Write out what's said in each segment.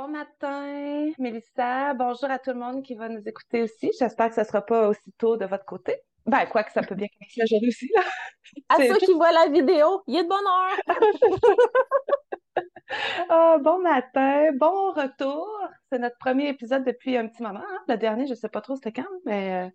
Bon matin, Mélissa. Bonjour à tout le monde qui va nous écouter aussi. J'espère que ce ne sera pas aussitôt de votre côté. Ben, quoi que ça peut bien commencer la journée aussi, là. À ceux qui voient la vidéo, il est de bonne heure. Ah, bon matin, bon retour. C'est notre premier épisode depuis un petit moment. Hein. Le dernier, je ne sais pas trop c'était quand, mais. Euh,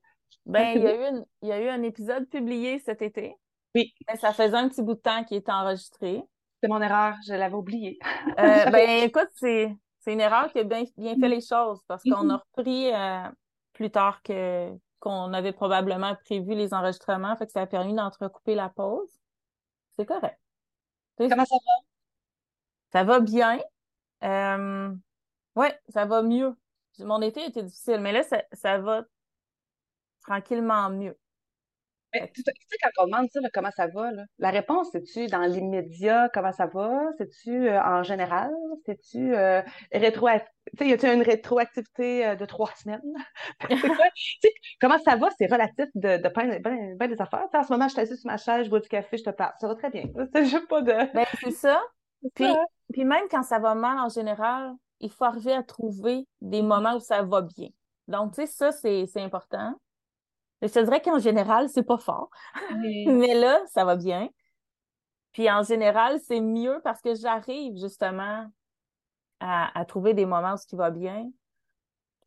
ben, il y, a eu il y a eu un épisode publié cet été. Oui. Ça faisait un petit bout de temps qu'il était enregistré. C'est mon erreur, je l'avais oublié. Euh, ben, écoute, c'est c'est une erreur qui a bien, bien fait les choses parce qu'on a repris euh, plus tard que qu'on avait probablement prévu les enregistrements, fait que ça a permis d'entrecouper la pause. C'est correct. Comment ça va? Ça va bien. Euh, ouais, ça va mieux. Mon été était difficile, mais là, ça, ça va tranquillement mieux tu sais, quand on demande ça, comment ça va, la réponse, c'est-tu dans l'immédiat, comment ça va? C'est-tu euh, en général? C'est-tu euh, rétroactif? Tu y a-tu une rétroactivité euh, de trois semaines? comment ça va? C'est relatif de, de plein, des affaires. en ce moment, je suis assise sur ma chaise, je bois du café, je te parle. Ça va très bien. C'est pas de. Ben, c'est ça. Puis, puis même quand ça va mal en général, il faut arriver à trouver des moments où ça va bien. Donc, tu sais, ça, c'est important. Je te dirais qu'en général, c'est pas fort. Mais là, ça va bien. Puis en général, c'est mieux parce que j'arrive justement à, trouver des moments où ce qui va bien.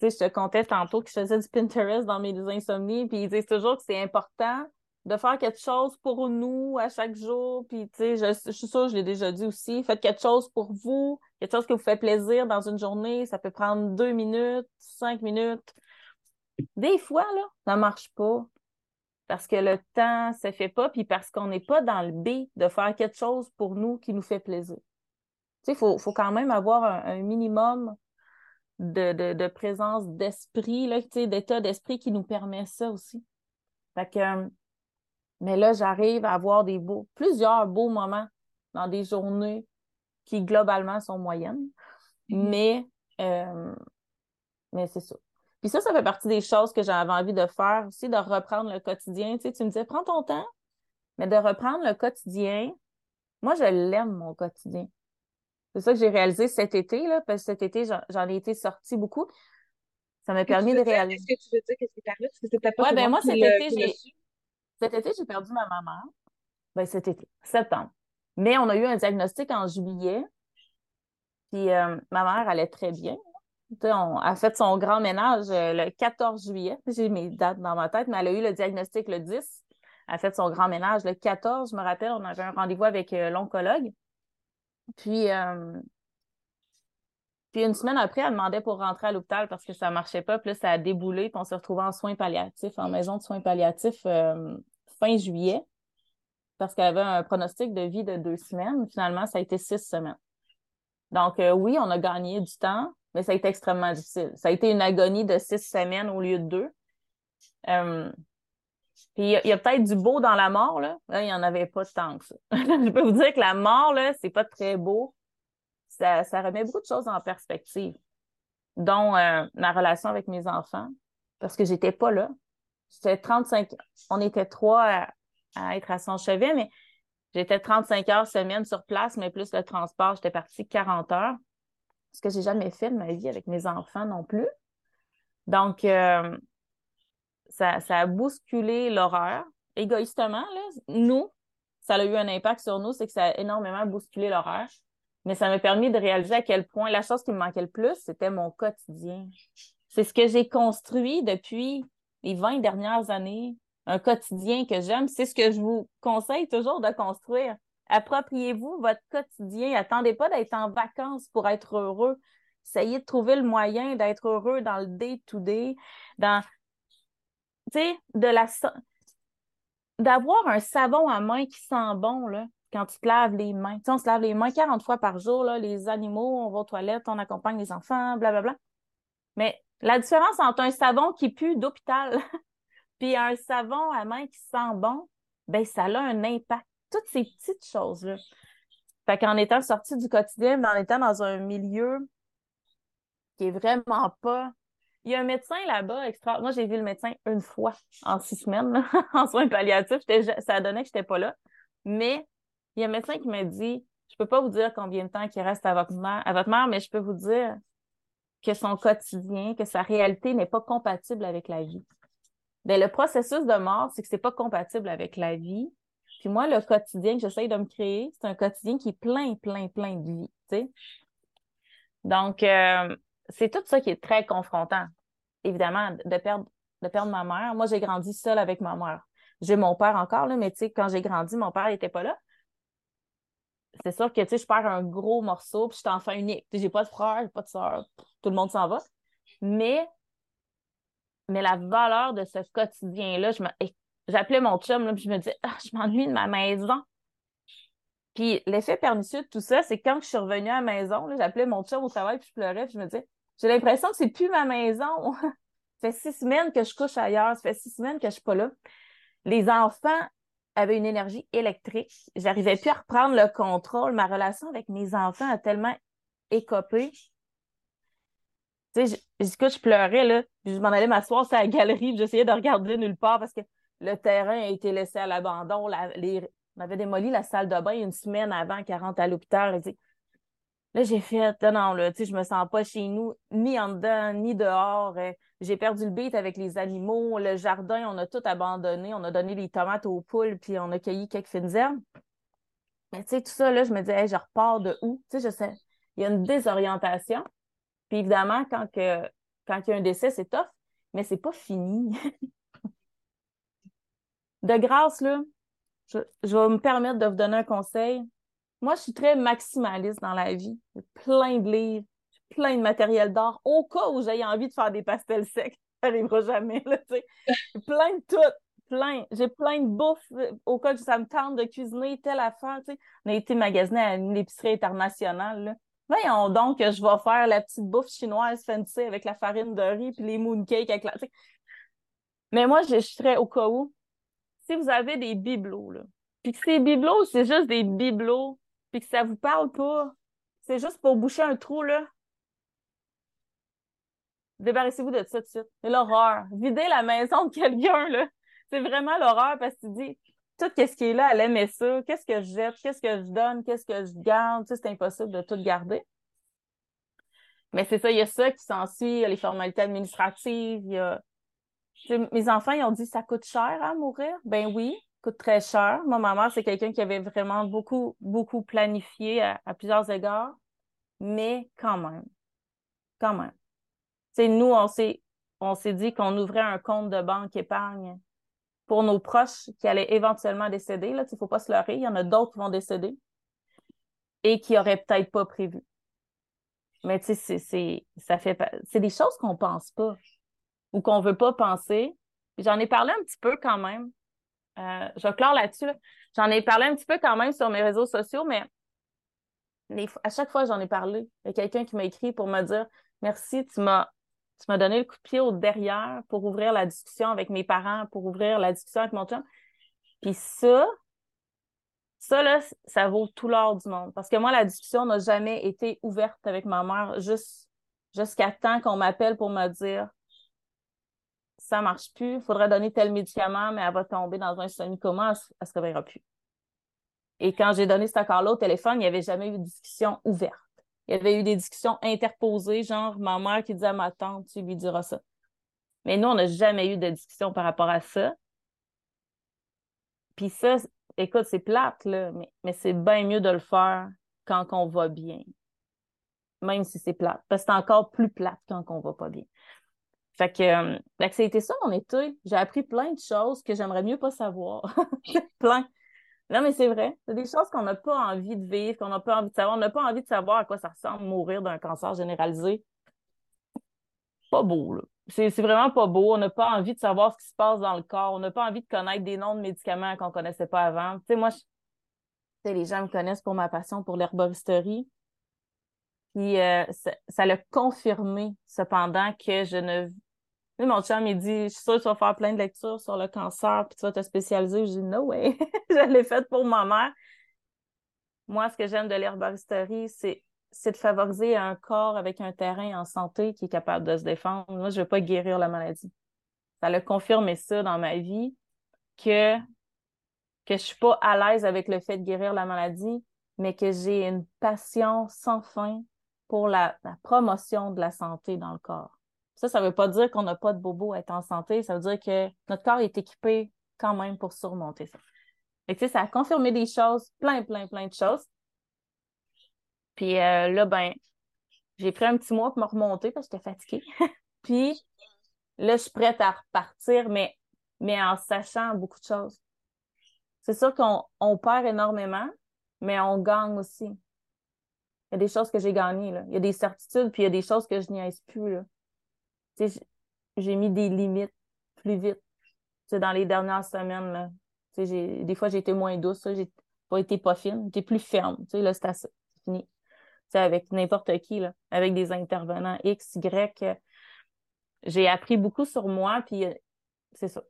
Tu sais, je te contais tantôt que je faisais du Pinterest dans mes insomnies, puis ils disent toujours que c'est important de faire quelque chose pour nous à chaque jour. Puis, tu sais, je, je, suis sûre, je l'ai déjà dit aussi, faites quelque chose pour vous, quelque chose qui vous fait plaisir dans une journée. Ça peut prendre deux minutes, cinq minutes. Des fois, là, ça marche pas parce que le temps ne se fait pas, puis parce qu'on n'est pas dans le B de faire quelque chose pour nous qui nous fait plaisir. Tu sais, il faut, quand même avoir un, minimum de, présence d'esprit, là, tu sais, d'état d'esprit qui nous permet ça aussi. Fait que, mais là, j'arrive à avoir des beaux, plusieurs beaux moments dans des journées qui globalement sont moyennes. Mm-hmm. Mais, euh, mais c'est ça. Puis ça, ça fait partie des choses que j'avais envie de faire aussi, de reprendre le quotidien. Tu, sais, tu me disais, prends ton temps, mais de reprendre le quotidien. Moi, je l'aime, mon quotidien. C'est ça que j'ai réalisé cet été, là, parce que cet été, j'en ai été sortie beaucoup. Ça m'a permis de réaliser. Qu'est-ce que tu veux dire? Qu'est-ce qui t'arrive? Parce que c'était pas Ouais, ben moi, cet été, j'ai. Cet été, j'ai perdu ma maman. Ben, cet été, septembre. Mais on a eu un diagnostic en juillet. Puis euh, ma mère allait très bien. On a fait son grand ménage euh, le 14 juillet. J'ai mes dates dans ma tête, mais elle a eu le diagnostic le 10. Elle a fait son grand ménage le 14. Je me rappelle, on avait un rendez-vous avec euh, l'oncologue. Puis, euh, puis une semaine après, elle demandait pour rentrer à l'hôpital parce que ça marchait pas. Puis ça a déboulé. Puis on s'est retrouvés en soins palliatifs, en maison de soins palliatifs fin juillet parce qu'elle avait un pronostic de vie de deux semaines. Finalement, ça a été six semaines. Donc, oui, on a gagné du temps mais ça a été extrêmement difficile. Ça a été une agonie de six semaines au lieu de deux. Euh, puis il y a, peut-être du beau dans la mort, là. il n'y en avait pas tant que ça. Je peux vous dire que la mort, là, c'est pas très beau. Ça, remet beaucoup de choses en perspective, dont euh, ma relation avec mes enfants, parce que j'étais pas là. J'étais 35 On était trois à, à être à son chevet, mais j'étais 35 heures semaine sur place, mais plus le transport, j'étais partie 40 heures ce que j'ai jamais fait de ma vie avec mes enfants non plus. Donc, euh, ça, a bousculé l'horreur. Égoïstement, là, nous, ça a eu un impact sur nous, c'est que ça a énormément bousculé l'horreur. Mais ça m'a permis de réaliser à quel point la chose qui me manquait le plus, c'était mon quotidien. C'est ce que j'ai construit depuis les 20 dernières années, un quotidien que j'aime. C'est ce que je vous conseille toujours de construire. Appropriez-vous votre quotidien. Attendez pas d'être en vacances pour être heureux. Essayez de trouver le moyen d'être heureux dans le day-to-day, d'avoir un savon à main qui sent bon, quand tu te laves les mains. On se lave les mains 40 fois par jour, là, les animaux, on va aux toilettes, on accompagne les enfants, blablabla. Mais la différence entre un savon qui pue d'hôpital puis un savon à main qui sent bon, ben ça a un impact toutes ces petites choses-là. Fait qu'en étant sortie du quotidien, en étant dans un milieu qui est vraiment pas. Il y a un médecin là-bas extra. Moi, j'ai vu le médecin une fois en six semaines en soins palliatifs. Ça donnait que je n'étais pas là. Mais il y a un médecin qui m'a dit Je peux pas vous dire combien de temps il reste à votre mère, à votre mère, mais je peux vous dire que son quotidien, que sa réalité n'est pas compatible avec la vie. Bien, le processus de mort, c'est que c'est pas compatible avec la vie. Puis moi, le quotidien que j'essaye de me créer, c'est un quotidien qui est plein, plein, plein de vie. sais. Donc, euh, c'est tout ça qui est très confrontant. Évidemment, de perdre, de perdre ma mère. Moi, j'ai grandi seule avec ma mère. J'ai mon père encore, là, mais quand j'ai grandi, mon père n'était pas là. C'est sûr que, je perds un gros morceau, puis je suis enfant unique. J'ai pas de frère, pas de soeur, tout le monde s'en va. Mais, mais la valeur de ce quotidien-là, je me, j'appelais mon chum, là, puis je me disais, ah, je m'ennuie de ma maison. Puis l'effet pernicieux de tout ça, c'est quand je suis revenue à la maison, j'appelais mon chum au travail, puis je pleurais, puis je me disais, j'ai l'impression que c'est plus ma maison. ça fait six semaines que je couche ailleurs, ça fait six semaines que je suis pas là. Les enfants avaient une énergie électrique. J'arrivais plus à reprendre le contrôle. Ma relation avec mes enfants a tellement écopé. Tu sais, je, je pleurais, là, je m'en allais m'asseoir sur la galerie, j'essayais de regarder nulle part parce que le terrain a été laissé à l'abandon. on avait démoli la salle de bain une semaine avant qu'elle rentre à l'hôpital. Là, j'ai fait, non, là, tu sais, je me sens pas chez nous, ni en dedans, ni dehors. Euh, j'ai perdu le beat avec les animaux. Le jardin, on a tout abandonné. On a donné les tomates aux poules, puis on a cueilli quelques fines herbes. Mais tu sais, tout ça, là, je me disais, je repars de où? Tu sais, je sais, il y a une désorientation. Puis évidemment, quand, que, quand il y a un décès, c'est tough, mais c'est pas fini. de grâce, là, je, vais me permettre de vous donner un conseil. Moi, je suis très maximaliste dans la vie. J'ai plein de livres, plein de matériel d'art, au cas où j'ai envie de faire des pastels secs. Ça n'arrivera jamais, là, plein de tout, plein. J'ai plein de bouffe euh, au cas où ça me tente de cuisiner telle affaire, tu. On a été magasiné à une épicerie internationale, là. Voyons donc que je vais faire la petite bouffe chinoise fancy avec la farine de riz puis les mooncakes avec la... Mais moi, je, je serais au cas où si vous avez des bibelots, là, puis que ces bibelots, c'est juste des bibelots, puis que ça vous parle pas, c'est juste pour boucher un trou, là, débarrassez-vous de ça tout de suite. C'est l'horreur. Vider la maison de quelqu'un, là, c'est vraiment l'horreur parce que tu dis, tout ce qui est là, elle aimait ça. Qu'est-ce que je jette? Qu'est-ce que je donne? Qu'est-ce que je garde? C'est impossible de tout garder. Mais c'est ça, il y a ça qui s'ensuit, il y a les formalités administratives, il y a mes enfants, ils ont dit ça coûte cher à mourir? Ben oui, coûte très cher. Ma mère, c'est quelqu'un qui avait vraiment beaucoup, beaucoup planifié à, plusieurs égards. Mais quand même, quand même. C'est nous, on s'est, dit qu'on ouvrait un compte de banque épargne pour nos proches qui allaient éventuellement décéder. Là, il faut pas se leurrer. Il y en a d'autres qui vont décéder et qui auraient peut-être pas prévu. Mais tu sais, c'est, ça fait, c'est des choses qu'on pense pas ou qu'on veut pas penser. J'en ai parlé un petit peu quand même. Euh, je clore là-dessus. J'en ai parlé un petit peu quand même sur mes réseaux sociaux, mais à chaque fois j'en ai parlé, il y a quelqu'un qui m'a écrit pour me dire Merci, tu m'as tu m'as donné le coup de pied au derrière pour ouvrir la discussion avec mes parents, pour ouvrir la discussion avec mon chum. Puis ça, ça, là, ça vaut tout l'or du monde. Parce que moi, la discussion n'a jamais été ouverte avec ma mère juste jusqu'à temps qu'on m'appelle pour me dire ça marche plus, il faudrait donner tel médicament, mais elle va tomber dans un semi-coma, elle, ne se réveillera plus. Et quand j'ai donné cet accord-là au téléphone, il n'y avait jamais eu de discussion ouverte. Il y avait eu des discussions interposées, genre ma mère qui disait à ma tante, tu lui diras ça. Mais nous, on n'a jamais eu de discussion par rapport à ça. Puis ça, écoute, c'est plate, là, mais, mais c'est bien mieux de le faire quand on va bien. Même si c'est plate. Parce que c'est encore plus plate quand on va pas bien. Fait que, euh, ça a été ça mon été. J'ai appris plein de choses que j'aimerais mieux pas savoir. plein. Non, mais c'est vrai. C'est des choses qu'on n'a pas envie de vivre, qu'on n'a pas envie de savoir. On n'a pas envie de savoir à quoi ça ressemble mourir d'un cancer généralisé. Pas beau, là. C'est vraiment pas beau. On n'a pas envie de savoir ce qui se passe dans le corps. On n'a pas envie de connaître des noms de médicaments qu'on connaissait pas avant. Tu sais, moi, les gens me connaissent pour ma passion pour l'herboristerie. Puis euh, ça l'a confirmé, cependant, que je ne mon chum, il dit, je suis sûre que tu vas faire plein de lectures sur le cancer, puis tu vas te spécialiser. Je dis, no way. je l'ai fait pour ma mère. Moi, ce que j'aime de l'herboristerie, c'est, c'est de favoriser un corps avec un terrain en santé qui est capable de se défendre. Moi, je veux pas guérir la maladie. Ça a confirmé ça dans ma vie, que, que je suis pas à l'aise avec le fait de guérir la maladie, mais que j'ai une passion sans fin pour la, promotion de la santé dans le corps. Ça, ça ne veut pas dire qu'on n'a pas de bobo à être en santé, ça veut dire que notre corps est équipé quand même pour surmonter ça. Et tu sais, ça a confirmé des choses, plein, plein, plein de choses. Puis euh, là, ben, j'ai pris un petit mois pour me remonter parce que j'étais fatiguée. Puis là, je suis prête à repartir, mais, mais en sachant beaucoup de choses. C'est sûr qu'on on perd énormément, mais on gagne aussi. Il y a des choses que j'ai gagnées, là. Il y a des certitudes, puis il y a des choses que je n'y plus, là. J'ai mis des limites plus vite. Dans les dernières semaines, là. Des fois, j'ai été moins douce, j'ai pas été pas fine, j'étais plus ferme. Là, c'est fini. Avec n'importe qui, là. Avec des intervenants X, Y. J'ai appris beaucoup sur moi, puis euh, c'est ça.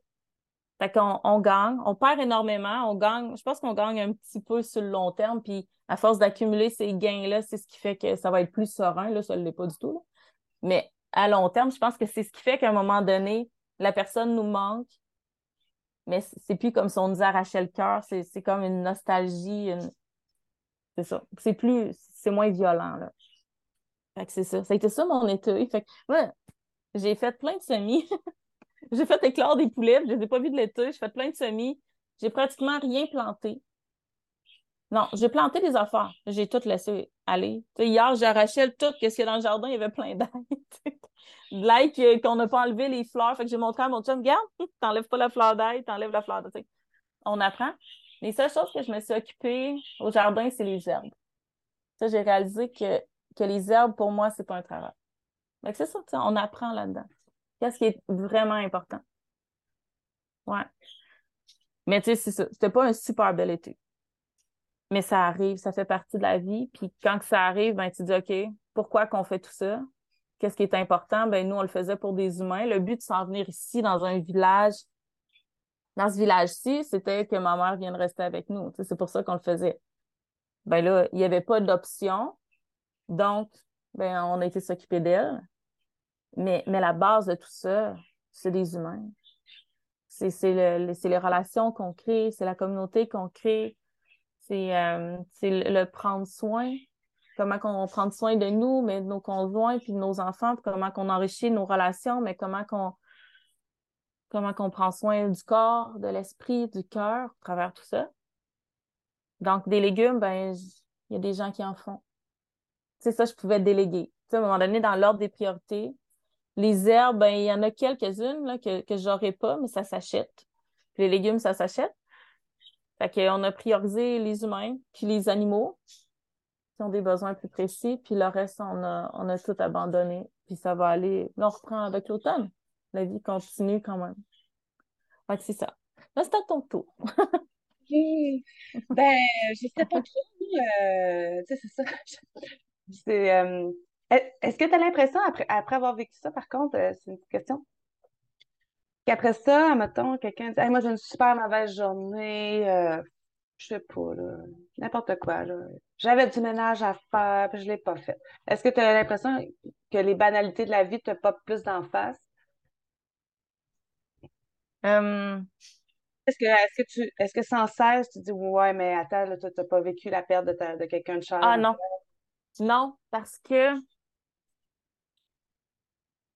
Fait qu'on on gagne, on perd énormément, on gagne, je pense qu'on gagne un petit peu sur le long terme, puis à force d'accumuler ces gains-là, c'est ce qui fait que ça va être plus serein, là, ça ne l'est pas du tout. Mais à long terme, je pense que c'est ce qui fait qu'à un moment donné, la personne nous manque, mais c'est plus comme si on nous arrachait le cœur, c'est comme une nostalgie, c'est ça. C'est plus, c'est moins violent, là. Fait que c'est ça. Ça a été ça mon état. Fait que, ouais, j'ai fait plein de semis. J'ai fait éclore des poulets, je les ai pas vus de l'été. J'ai fait plein de semis. J'ai pratiquement rien planté. Non, j'ai planté des affaires. J'ai tout laissé aller. hier, j'arrachais tout ce qu'il y a dans le jardin? Il y avait plein d'ail. l'ail qu'on n'a pas enlevé les fleurs. Fait que j'ai montré à mon chum, regarde, t'enlèves pas la fleur d'ail, t'enlèves la fleur d'ail. On apprend. Les seules choses que je me suis occupée au jardin, c'est les herbes. Ça, j'ai réalisé que, que les herbes, pour moi, c'est pas un travail. c'est ça, on apprend là-dedans. Qu'est-ce qui est vraiment important? Ouais. Mais tu sais, c'est ça. C'était pas un super bel été. Mais ça arrive, ça fait partie de la vie. Puis quand ça arrive, ben tu dis OK, pourquoi qu'on fait tout ça? Qu'est-ce qui est important? Ben nous, on le faisait pour des humains. Le but de s'en venir ici dans un village, dans ce village-ci, c'était que ma mère vienne rester avec nous. c'est pour ça qu'on le faisait. Ben là, il n'y avait pas d'option. Donc, ben, on a été s'occuper d'elle. Mais, mais la base de tout ça, c'est des humains. C'est le, les relations qu'on crée, c'est la communauté qu'on crée, c'est euh, le, prendre soin, comment on prend soin de nous, mais de nos conjoints, puis de nos enfants, comment qu'on enrichit nos relations, mais comment qu'on comment qu'on prend soin du corps, de l'esprit, du cœur, à travers tout ça. Donc, des légumes, ben, il y a des gens qui en font. C'est ça, je pouvais déléguer. À un moment donné, dans l'ordre des priorités, les herbes, ben, il y en a quelques-unes que, que j'aurais pas, mais ça s'achète. Les légumes, ça s'achète. Fait qu'on a priorisé les humains, puis les animaux qui ont des besoins plus précis, puis le reste, on a, on a tout abandonné. Puis ça va aller. Là, on reprend avec l'automne. La vie continue quand même. Fait que c'est ça. Là, c'est à ton tour. Ben, je sais pas trop. Euh, tu sais, c'est ça. C'est, euh, est-ce que tu as l'impression, après, après avoir vécu ça, par contre, euh, c'est une question, qu'après ça, mettons, quelqu'un dit Moi, j'ai une super mauvaise journée, euh, je sais pas, n'importe quoi, là. J'avais du ménage à faire, puis je l'ai pas fait. Est-ce que tu as l'impression que les banalités de la vie te popent plus d'en face? Hum. Est-ce que, est-ce que tu, est-ce que sans cesse, tu dis, ouais, mais attends, tu n'as pas vécu la perte de, de quelqu'un de cher? Ah non. Non, parce que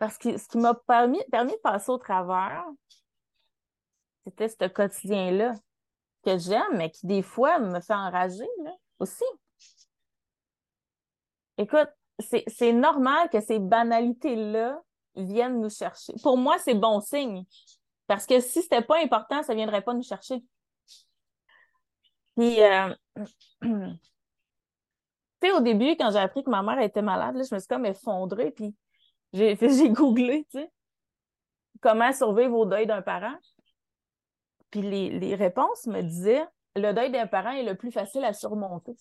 parce que ce qui m'a permis, permis de passer au travers, c'était ce quotidien-là que j'aime, mais qui des fois me fait enrager là, aussi. Écoute, c'est normal que ces banalités-là viennent nous chercher. Pour moi, c'est bon signe. Parce que si c'était pas important, ça viendrait pas nous chercher. Puis, euh, tu sais, au début, quand j'ai appris que ma mère était malade, je me suis comme effondrée. Puis, j'ai, googlé, tu sais, comment survivre au deuil d'un parent. Puis les, les réponses me disaient, le deuil d'un parent est le plus facile à surmonter.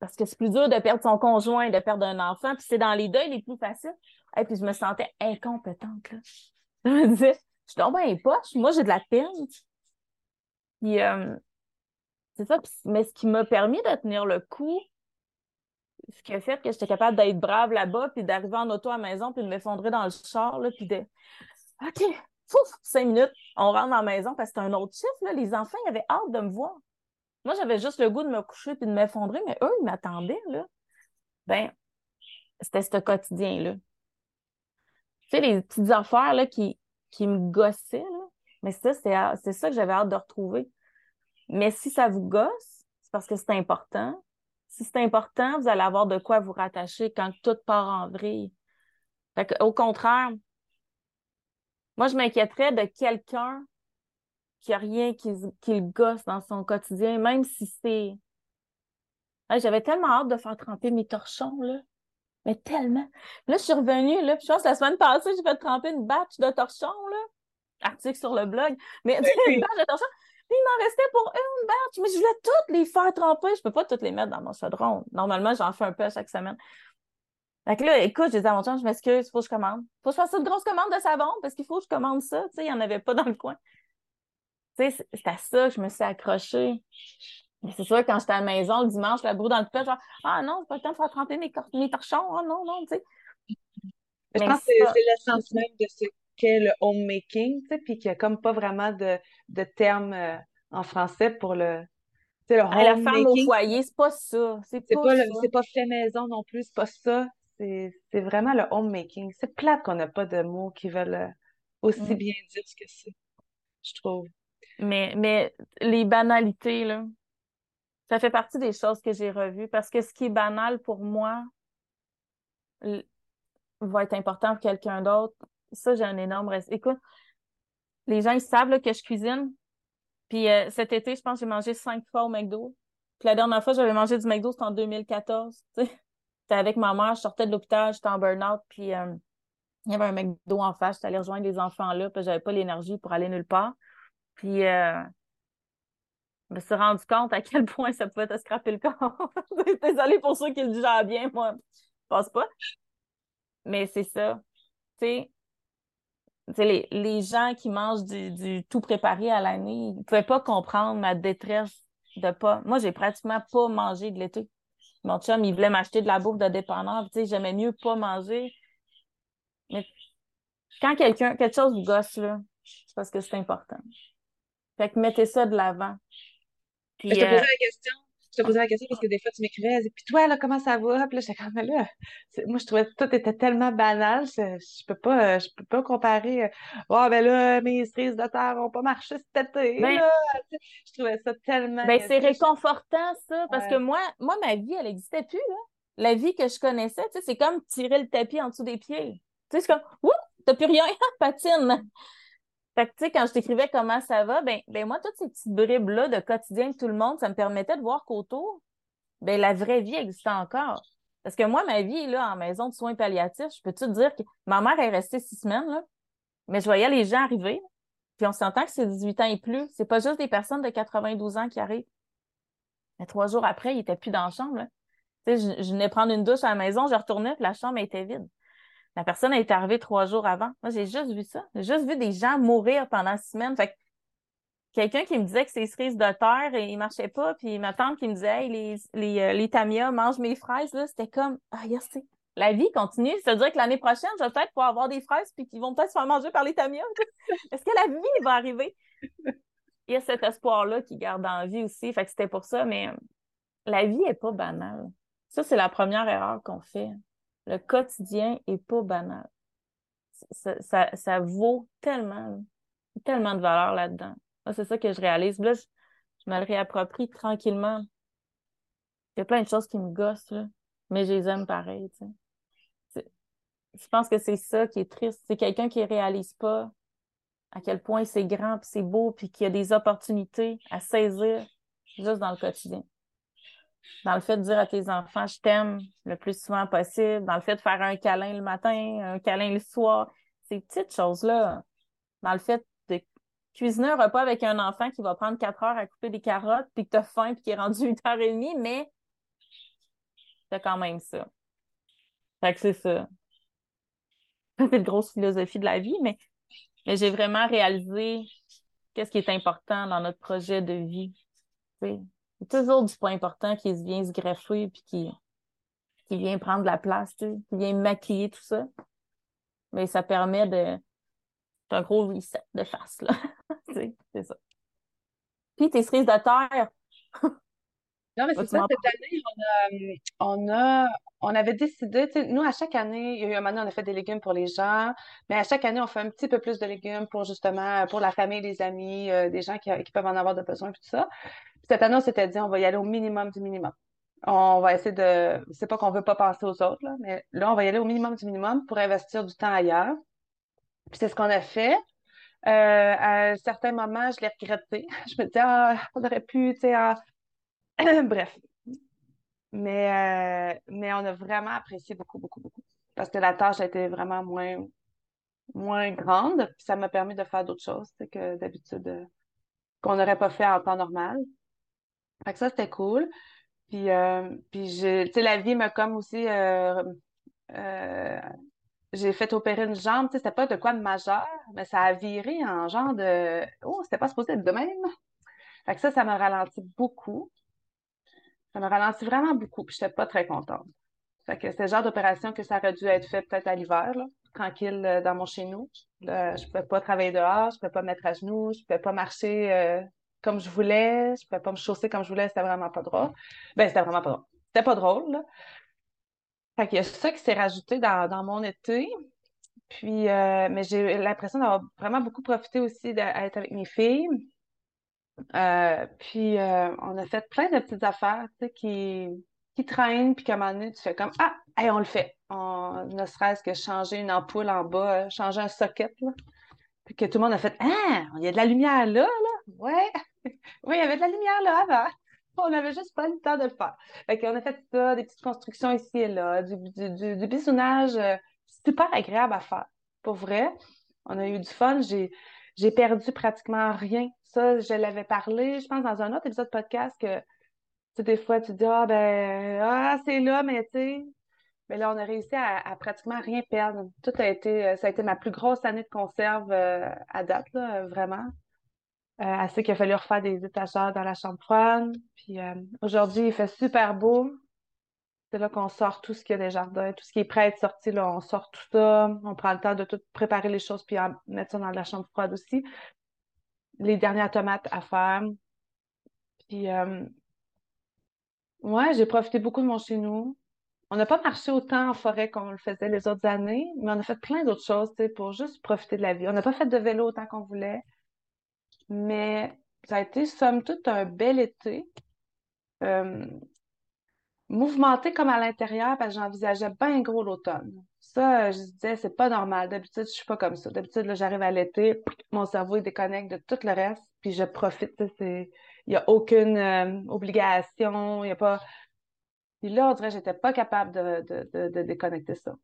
Parce que c'est plus dur de perdre son conjoint, de perdre un enfant, puis c'est dans les deuils les plus faciles. Et puis je me sentais incompétente, là. Je me disais, je suis dans bien poche, moi j'ai de la peine. Puis euh, c'est ça, mais ce qui m'a permis de tenir le coup, ce qui a fait que j'étais capable d'être brave là-bas, puis d'arriver en auto à la maison, puis de m'effondrer dans le char, là, puis de OK, fouf, cinq minutes, on rentre dans la maison parce que c'était un autre chiffre. Là. Les enfants, ils avaient hâte de me voir. Moi, j'avais juste le goût de me coucher puis de m'effondrer, mais eux, ils m'attendaient. Là. ben, c'était ce quotidien-là. Tu sais, les petites affaires là, qui, qui me gossaient, là, mais ça, c'est ça que j'avais hâte de retrouver. Mais si ça vous gosse, c'est parce que c'est important. Si c'est important, vous allez avoir de quoi vous rattacher quand tout part en vrille. au contraire, moi, je m'inquiéterais de quelqu'un qui a rien qui, qui, le gosse dans son quotidien, même si c'est. J'avais tellement hâte de faire tremper mes torchons, là. Mais tellement. Là, je suis revenue, là, puis je pense que la semaine passée, j'ai fait tremper une batch de torchons, là. Article sur le blog. Mais une batch de torchons. Puis il m'en restait pour une batch. Mais je voulais toutes les faire tremper. Je peux pas toutes les mettre dans mon chaudron. Normalement, j'en fais un peu à chaque semaine. Fait que là, écoute, je disais à mon chum, je m'excuse, il faut que je commande. Faut que je fasse une grosse commande de savon parce qu'il faut que je commande ça. Tu sais, il n'y en avait pas dans le coin. Tu sais, c'est à ça que je me suis accrochée. Mais c'est sûr, quand j'étais à la maison le dimanche, la broue dans le pet, genre, ah non, c'est pas le temps de faire tremper mes, mes torchons. Ah non, non, tu sais. Je pense que c'est l'essence même de ce qu'est le homemaking, tu sais, puis qu'il n'y a comme pas vraiment de, de terme euh, en français pour le, le La femme au foyer, c'est pas ça. C'est pas, pas, pas fait maison non plus, c'est pas ça. C'est vraiment le homemaking. C'est plate qu'on n'a pas de mots qui veulent euh, aussi mm. bien dire ce que c'est, je trouve. Mais, mais les banalités, là, ça fait partie des choses que j'ai revues parce que ce qui est banal pour moi va être important pour quelqu'un d'autre. Ça, j'ai un énorme respect. Écoute, les gens, ils savent que je cuisine. Puis euh, cet été, je pense que j'ai mangé cinq fois au McDo. Puis la dernière fois, j'avais mangé du McDo, c'était en 2014. C'était avec ma mère, je sortais de l'hôpital, j'étais en burn-out, puis euh, il y avait un McDo en face, j'étais allée rejoindre les enfants là, puis j'avais pas l'énergie pour aller nulle part. Puis, euh, je me suis rendu compte à quel point ça pouvait te scraper le corps. Désolée pour ceux qui le digèrent bien, moi, je pense pas. Mais c'est ça. Tu sais, les, les gens qui mangent du, du tout préparé à l'année, ils ne pouvaient pas comprendre ma détresse de pas. Moi, j'ai pratiquement pas mangé de l'été. Mon chum, il voulait m'acheter de la bouffe de dépanneur. Tu sais, j'aimais mieux pas manger. Mais quand quelqu'un, quelque chose vous gosse, là, c'est parce que c'est important. Fait que mettez ça de l'avant. je te posais euh, la question. Je te posais la question parce que des fois, tu m'écrivais, puis toi, là, comment ça va? Puis là, j'étais comme, là, moi, je trouvais que tout était tellement banal, je, je peux pas, je peux pas comparer, oh, ben là, mes cerises de terre n'ont pas marché cet été, ben, là. Je trouvais ça tellement... Ben, c'est réconfortant, ça, parce que moi, moi, ma vie, elle n'existait plus, là. La vie que je connaissais, tu sais, c'est comme tirer le tapis en dessous des pieds. Tu sais, c'est comme, ouh, t'as plus rien, patine. Tu sais, quand je t'écrivais comment ça va, ben, ben moi, toutes ces petites bribes-là de quotidien de tout le monde, ça me permettait de voir qu'autour, ben, la vraie vie existait encore. Parce que moi, ma vie, là, en maison de soins palliatifs, je peux te dire que ma mère est restée six semaines, là, mais je voyais les gens arriver, puis on s'entend que c'est 18 ans et plus. C'est pas juste des personnes de 92 ans qui arrivent. Mais trois jours après, ils n'étaient plus dans la chambre, Tu sais, je, je venais prendre une douche à la maison, je retournais, puis la chambre était vide. La personne est arrivée trois jours avant. Moi, j'ai juste vu ça. J'ai juste vu des gens mourir pendant six semaines. Fait quelqu'un qui me disait que ses cerises de terre, et il marchait pas, puis ma tante qui me disait, hey, les, les, euh, les Tamia mangent mes fraises, là, c'était comme, ah, yes, la vie continue. C'est-à-dire que l'année prochaine, je vais peut-être pouvoir avoir des fraises, puis qu'ils vont peut-être se faire manger par les Tamia. Est-ce que la vie va arriver? Il y a cet espoir-là qui garde en vie aussi. Fait que c'était pour ça, mais la vie est pas banale. Ça, c'est la première erreur qu'on fait le quotidien est pas banal. Ça, ça, vaut tellement, tellement de valeur là-dedans. C'est ça que je réalise. Là, je, me le réapproprie tranquillement. Il y a plein de choses qui me gossent, là, mais je les aime pareil. Je pense que c'est ça qui est triste. C'est quelqu'un qui réalise pas à quel point c'est grand, puis c'est beau, puis qu'il y a des opportunités à saisir juste dans le quotidien dans le fait de dire à tes enfants je t'aime le plus souvent possible, dans le fait de faire un câlin le matin, un câlin le soir, ces petites choses-là, dans le fait de cuisiner un repas avec un enfant qui va prendre quatre heures à couper des carottes, puis que tu as faim, puis qui est rendu 8h30, mais c'est quand même ça. Fait que c'est ça. C'est une grosse philosophie de la vie, mais, j'ai vraiment réalisé qu'est-ce qui est important dans notre projet de vie. Toujours du point important qui vient se greffer puis qui, qui vient prendre la place, tu qui vient maquiller tout ça. Mais ça permet de. C'est un gros reset de face, là. c'est ça. Puis tes cerises de terre. Non, mais c'est ça, cette année, on a, on avait décidé, nous, à chaque année, il y a eu un moment, on a fait des légumes pour les gens, mais à chaque année, on fait un petit peu plus de légumes pour justement, pour la famille, les amis, euh, des gens qui, peuvent en avoir de besoin, tout ça. cette année, on s'était dit, on va y aller au minimum du minimum. On va essayer de, c'est pas qu'on veut pas penser aux autres, là, mais là, on va y aller au minimum du minimum pour investir du temps ailleurs. Puis c'est ce qu'on a fait. Euh, à certains moments, je l'ai regretté. Je me disais, ah, on aurait pu, tu sais, ah, Bref. Mais, euh, mais on a vraiment apprécié beaucoup, beaucoup, beaucoup. Parce que la tâche a été vraiment moins, moins grande. Puis ça m'a permis de faire d'autres choses que d'habitude euh, qu'on n'aurait pas fait en temps normal. Fait que ça, c'était cool. Puis, euh, la vie m'a comme aussi. j'ai fait opérer une jambe, c'était pas de quoi de majeur, mais ça a viré en genre de. Oh, c'était pas supposé être de même. Fait que ça, ça m'a ralenti beaucoup. Ça m'a ralenti vraiment beaucoup, puis je n'étais pas très contente. Que c'est le genre d'opération que ça aurait dû être fait peut-être à l'hiver, tranquille euh, dans mon chez nous. Là, je ne pouvais pas travailler dehors, je ne pouvais pas me mettre à genoux, je ne pouvais pas marcher euh, comme je voulais, je ne pouvais pas me chausser comme je voulais, c'était vraiment pas drôle. Ben, c'était vraiment pas drôle. C'était pas drôle, là. Y a ça qui s'est rajouté dans, mon été. Puis, euh, mais j'ai l'impression d'avoir vraiment beaucoup profité aussi d'être avec mes filles. Euh, puis euh, on a fait plein de petites affaires qui, qui traînent, puis qu'à un moment donné, tu fais comme Ah, on le fait. On, ne serait-ce que changer une ampoule en bas, euh, changer un socket. Là. Puis que tout le monde a fait Ah, il y a de la lumière là, là. Ouais, oui, il y avait de la lumière là avant. On n'avait juste pas le temps de le faire. Fait qu'on a fait ça, des petites constructions ici et là, du, du, du, bisonnage super agréable à faire. Pour vrai, on a eu du fun. J'ai perdu pratiquement rien. Ça, je l'avais parlé, je pense, dans un autre épisode de podcast que, tu des fois, tu dis, ah, ben, ah, c'est là, mais tu sais. Mais là, on a réussi à, pratiquement rien perdre. Tout a été, euh, ça a été ma plus grosse année de conserve euh, à date, là, vraiment. Euh, assez qu'il a fallu refaire des étagères dans la chambre froide. Puis aujourd'hui, il fait super beau. C'est là qu'on sort tout ce qu'il y a des jardins, tout ce qui est prêt à être sorti, là, on sort tout ça, on prend le temps de tout préparer les choses puis mettre ça dans la chambre froide aussi. Les dernières tomates à faire. Puis, euh, ouais, j'ai profité beaucoup de mon chez nous. On n'a pas marché autant en forêt qu'on le faisait les autres années, mais on a fait plein d'autres choses, pour juste profiter de la vie. On n'a pas fait de vélo autant qu'on voulait, mais ça a été, somme toute, un bel été. Euh, mouvementé comme à l'intérieur parce que j'envisageais bien gros l'automne. Ça, je disais, c'est pas normal. D'habitude, je suis pas comme ça. D'habitude, là, j'arrive à l'été, mon cerveau il déconnecte de tout le reste, puis je profite. Il n'y a aucune euh, obligation, il n'y a pas. Puis là, on dirait que j'étais pas capable de, déconnecter ça.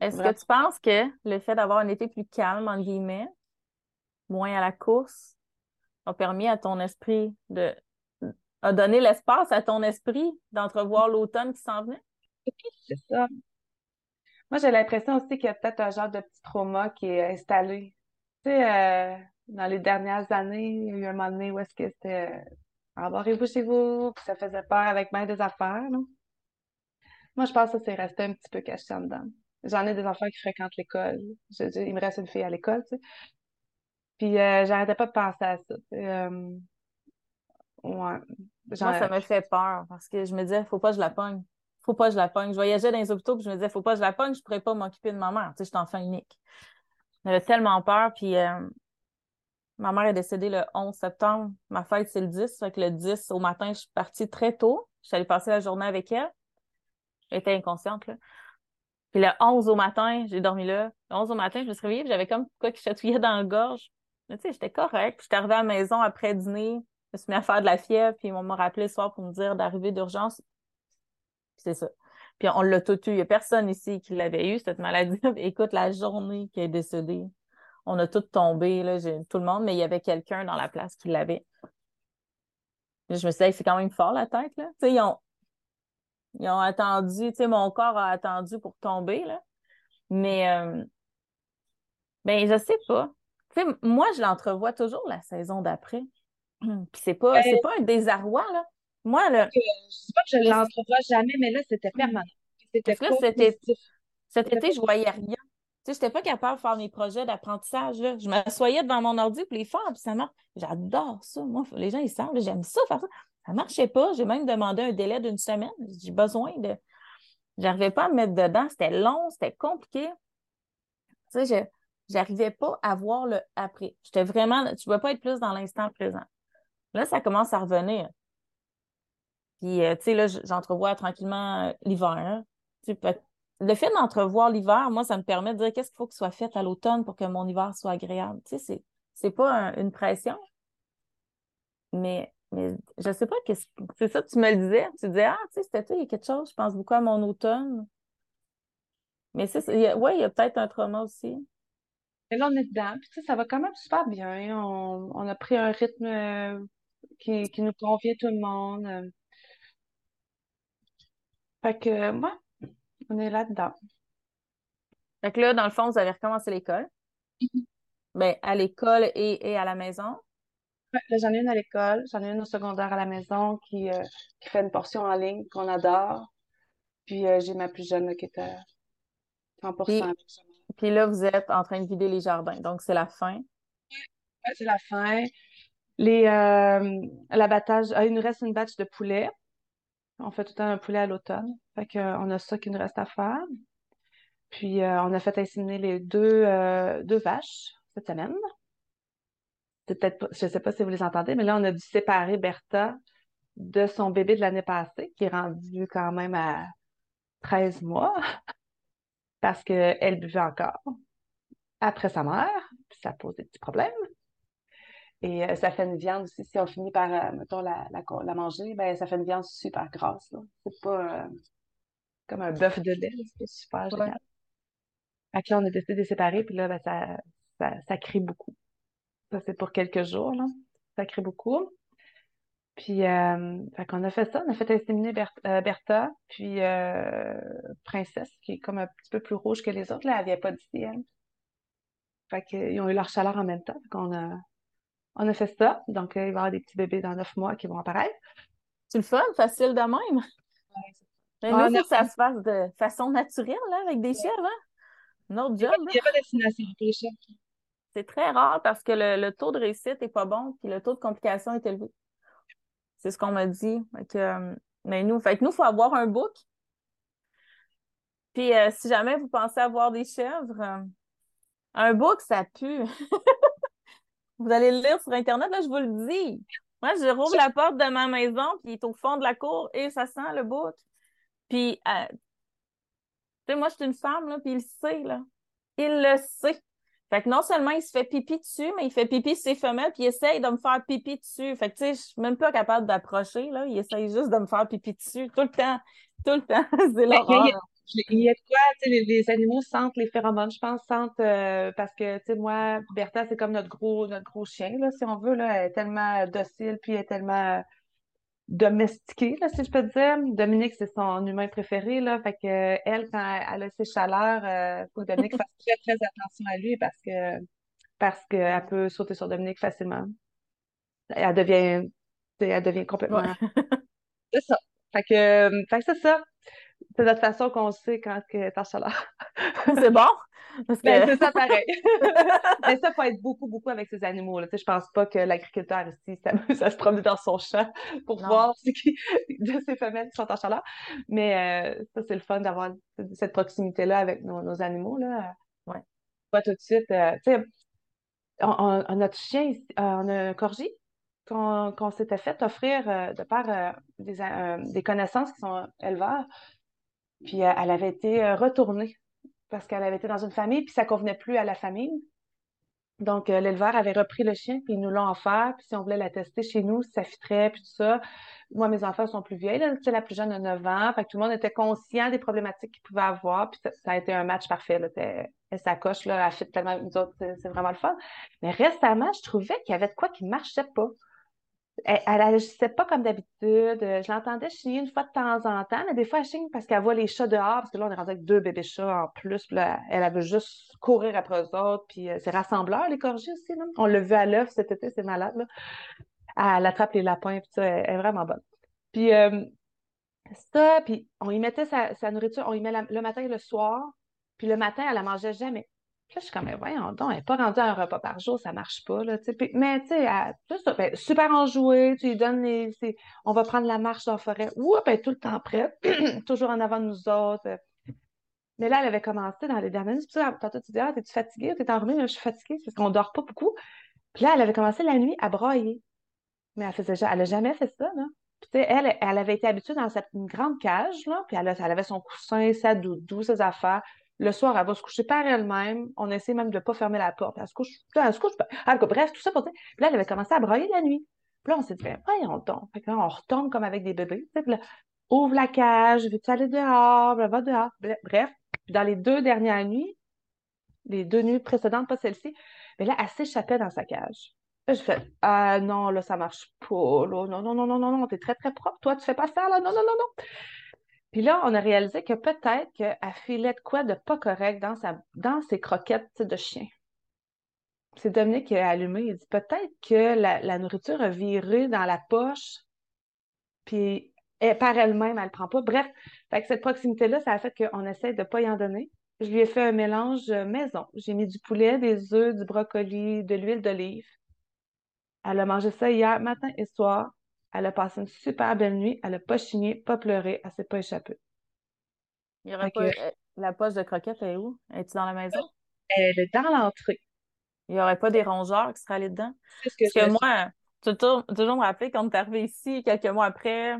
Est-ce que tu penses que le fait d'avoir un été plus calme, en guillemets, moins à la course, a permis à ton esprit de a donné l'espace à ton esprit d'entrevoir l'automne qui s'en venait? c'est ça. Moi, j'ai l'impression aussi qu'il y a peut-être un genre de petit trauma qui est installé. Tu sais, euh, dans les dernières années, il y a eu un moment donné où est-ce que c'était euh, embarrez-vous chez vous, puis ça faisait peur avec bien des affaires, non? Moi, je pense que ça s'est resté un petit peu caché en dedans. J'en ai des enfants qui fréquentent l'école. il me reste une fille à l'école, tu sais. Puis, euh, j'arrêtais pas de penser à ça. Ouais. Moi, ça me fait peur parce que je me disais, faut pas que je la pogne. Faut pas que je la pogne. Je voyageais dans les hôpitaux puis je me disais, faut pas que je la pogne, je pourrais pas m'occuper de ma mère. Tu sais, j'étais enfant unique. J'avais tellement peur. Puis euh, ma mère est décédée le 11 septembre. Ma fête, c'est le 10. Fait que le 10 au matin, je suis partie très tôt. Je suis allée passer la journée avec elle. J'étais inconsciente, là. Puis le 11 au matin, j'ai dormi là. Le 11 au matin, je me suis réveillée, j'avais comme quoi qui chatouillait dans la gorge. Mais tu sais, j'étais correcte. J'étais arrivée à la maison après dîner me suis mis à faire de la fièvre, puis on m'a rappelé le soir pour me dire d'arriver d'urgence. C'est ça. Puis on l'a tout eu. Il n'y a personne ici qui l'avait eu, cette maladie. Écoute, la journée qui est décédée, on a tout tombé, là, tout le monde, mais il y avait quelqu'un dans la place qui l'avait. Je me suis dit, c'est quand même fort la tête, là. Ils ont, ils ont attendu, mon corps a attendu pour tomber, là. Mais, euh, ben, je sais pas. Moi, je l'entrevois toujours la saison d'après. Puis c'est pas, c'est pas un désarroi, là. Moi, là. Je sais pas que je l'entrevois jamais, mais là, c'était mm. permanent. C'était cet été, je voyais rien. Tu sais, j'étais pas capable de faire mes projets d'apprentissage. Je m'assoyais devant mon ordi pour les faire, puis ça J'adore ça, moi. Les gens, ils savent, j'aime ça faire ça. Ça marchait pas. J'ai même demandé un délai d'une semaine. J'ai besoin de. J'arrivais pas à me mettre dedans. C'était long, c'était compliqué. Tu sais, je j'arrivais pas à voir le après. J'étais vraiment. Tu ne peux pas être plus dans l'instant présent. Là, ça commence à revenir. Puis, euh, tu sais, là, j'entrevois tranquillement euh, l'hiver. Hein. Le fait d'entrevoir l'hiver, moi, ça me permet de dire qu'est-ce qu'il faut que soit fait à l'automne pour que mon hiver soit agréable. Tu sais, c'est pas une pression. Mais, mais je sais pas, c'est ça, tu me le disais. Tu disais, ah, tu sais, cet été, il y a quelque chose, je pense beaucoup à mon automne. Mais c'est, oui, il y a peut-être un trauma aussi. Et là, on est dedans. Puis, tu sais, ça va quand même super bien. On, on a pris un rythme euh, qui, qui nous convient tout le monde. Fait que, moi, on est là-dedans. Fait que là, dans le fond, vous avez recommencé l'école. Mm-hmm. Ben, à l'école et, à la maison. Ouais, j'en ai une à l'école, j'en ai une au secondaire à la maison qui, euh, qui fait une portion en ligne qu'on adore. Puis euh, j'ai ma plus jeune qui est à 100% puis, puis là, vous êtes en train de vider les jardins, donc c'est la fin. Ouais, c'est la fin. Les, euh, l'abattage, ah, il nous reste une batch de poulet. On fait tout le temps un poulet à l'automne. Fait qu'on a ça qui nous reste à faire. Puis euh, on a fait inséminer les deux, euh, deux vaches cette semaine. peut-être je sais pas si vous les entendez, mais là, on a dû séparer Bertha de son bébé de l'année passée, qui est rendu quand même à 13 mois, parce qu'elle buvait encore après sa mère, ça pose des petits problèmes. Et euh, ça fait une viande aussi, si on finit par, euh, mettons, la, la, manger, ben, ça fait une viande super grasse. C'est pas euh, comme un bœuf de lait, c'est super génial. là, on a décidé de les séparer, puis là, ben, ça, ça, ça crie beaucoup. Ça, c'est pour quelques jours, là. Ça crie beaucoup. Puis, fait qu'on a fait ça. On a fait inséminer Bertha, puis Princesse, qui est comme un petit peu plus rouge que les autres. Là, elle vient pas d'ici, elle. Fait qu'ils ont eu leur chaleur en même temps. Fait qu'on a on a fait ça. Donc, euh, il va y avoir des petits bébés dans neuf mois qui vont apparaître. C'est le fun, facile de même. Mais nous, il faut que ça se fasse de façon naturelle, là, avec des chèvres. Hein? Notre job. Il n'y a pas de destination pour les chèvres. C'est très rare parce que le, taux de réussite n'est pas bon puis le taux de complication est élevé. C'est ce qu'on m'a dit. Euh, mais nous, fait nous, il faut avoir un book. Puis euh, si jamais vous pensez avoir des chèvres, un book, ça pue. Vous allez le lire sur Internet, là, je vous le dis. Moi, je rouvre la porte de ma maison, puis il est au fond de la cour et ça sent le bout. Puis, euh, tu sais, moi, je suis une femme, là, puis il le sait, là. Il le sait. Fait que non seulement il se fait pipi dessus, mais il fait pipi sur ses femelles, puis il essaye de me faire pipi dessus. Fait que, tu sais, je suis même pas capable d'approcher, là. Il essaye juste de me faire pipi dessus tout le temps. Tout le temps. C'est l'horreur. Il y a de quoi, tu sais, les, animaux sentent les phéromones, je pense, sentent euh, parce que, tu sais, moi, Bertha, c'est comme notre gros, notre gros chien, là, si on veut, là, elle est tellement docile, puis elle est tellement domestiquée, là, si je peux dire. Dominique, c'est son humain préféré, là, fait que elle, quand elle a ses chaleurs, il euh, faut que Dominique fasse très, très attention à lui parce que parce qu'elle peut sauter sur Dominique facilement. Elle devient, elle devient complètement... c'est ça. Fait que, fait que c'est ça. C'est notre façon qu'on sait quand es en chaleur. c'est bon? Ben, c'est ça pareil. Mais ça, il faut être beaucoup, beaucoup avec ces animaux. Là. Tu sais, je pense pas que l'agriculteur ici s'amuse à se promener dans son champ pour voir ce qui... de ces femelles qui sont en chaleur. Mais euh, ça, c'est le fun d'avoir cette proximité-là avec nos, animaux. Là. Ouais. Pas tout de suite. Euh, tu sais, on, on, notre chien, euh, on a un corgi qu'on s'était fait offrir de par des, des connaissances qui sont éleveurs puis euh, elle avait été euh, retournée parce qu'elle avait été dans une famille, puis ça convenait plus à la famille. Donc, euh, l'éleveur avait repris le chien, puis ils nous l'ont offert. Puis si on voulait la tester chez nous, ça fitrait, puis tout ça. Moi, mes enfants sont plus vieilles. Là, la plus jeune a 9 ans. Fait que tout le monde était conscient des problématiques qu'ils pouvaient avoir. Puis ça, a été un match parfait. Là. Elle s'accroche, elle fit tellement nous autres. C'est vraiment le fun. Mais récemment, je trouvais qu'il y avait de quoi qui marchait pas elle, n'agissait pas comme d'habitude. Je l'entendais chigner une fois de temps en temps, mais des fois, elle chigne parce qu'elle voit les chats dehors, parce que là, on est rendu avec deux bébés chats en plus. elle, veut juste courir après eux autres. Puis euh, c'est rassembleur, les corgis aussi. On l'a vu à l'œuf cet été, c'est malade. Là. Elle attrape les lapins, puis ça, elle, est vraiment bonne. Puis euh, ça, puis on y mettait sa, nourriture, on y met le matin et le soir. Puis le matin, elle la mangeait jamais. Là, je suis comme, voyons donc, elle n'est pas rendue à un repas par jour, ça ne marche pas, là, mais, tu sais, ben, super enjouée, tu lui donnes les, on va prendre la marche dans la forêt. Ouh, ben, tout le temps prête, toujours en avant de nous autres. Mais là, elle avait commencé dans les dernières minutes. Tantôt, tu dis, ah, t'es-tu fatiguée? T'es enrhumée? Je suis fatiguée parce qu'on ne dort pas beaucoup. Puis là, elle avait commencé la nuit à brailler. Mais elle elle n'a jamais fait ça, là. Puis, elle, elle avait été habituée dans cette, une grande cage, là, puis elle, elle avait son coussin, sa doudou, ses affaires. Le soir, elle va se coucher par elle-même. On essaie même de ne pas fermer la porte. Elle se couche, elle se couche. bref, tout ça pour dire. Puis là, elle avait commencé à brailler la nuit. Puis là, on s'est dit, ben, voyons donc. Fait que là, on retombe comme avec des bébés. Puis là, ouvre la cage, veux-tu aller dehors? Va dehors. Bref. Puis dans les deux dernières nuits, les deux nuits précédentes, pas celle-ci, mais là, elle s'échappait dans sa cage. Là, je fais Ah non, là, ça marche pas. Là. Non, non, non, non, non, non, t'es très, très propre. Toi, tu fais pas ça, là. Non, non, non, non. Puis là, on a réalisé que peut-être qu'elle filait de quoi de pas correct dans, ses croquettes de chien. C'est Dominique qui a allumé. Il dit peut-être que la, nourriture a viré dans la poche, puis par elle-même, elle ne prend pas. Bref, cette proximité-là, ça a fait qu'on essaie de ne pas y en donner. Je lui ai fait un mélange maison. J'ai mis du poulet, des œufs, du brocoli, de l'huile d'olive. Elle a mangé ça hier matin et soir. Elle a passé une super belle nuit. Elle n'a pas chigné, pas pleuré. Elle ne s'est pas échappée. Il y aurait pas... Euh, la poche de croquette, elle est où? Es-tu dans la maison? Elle est dans l'entrée. Il n'y aurait pas des rongeurs qui seraient allés dedans? Parce que moi, toujours, toujours me rappeler quand on est arrivé ici, quelques mois après,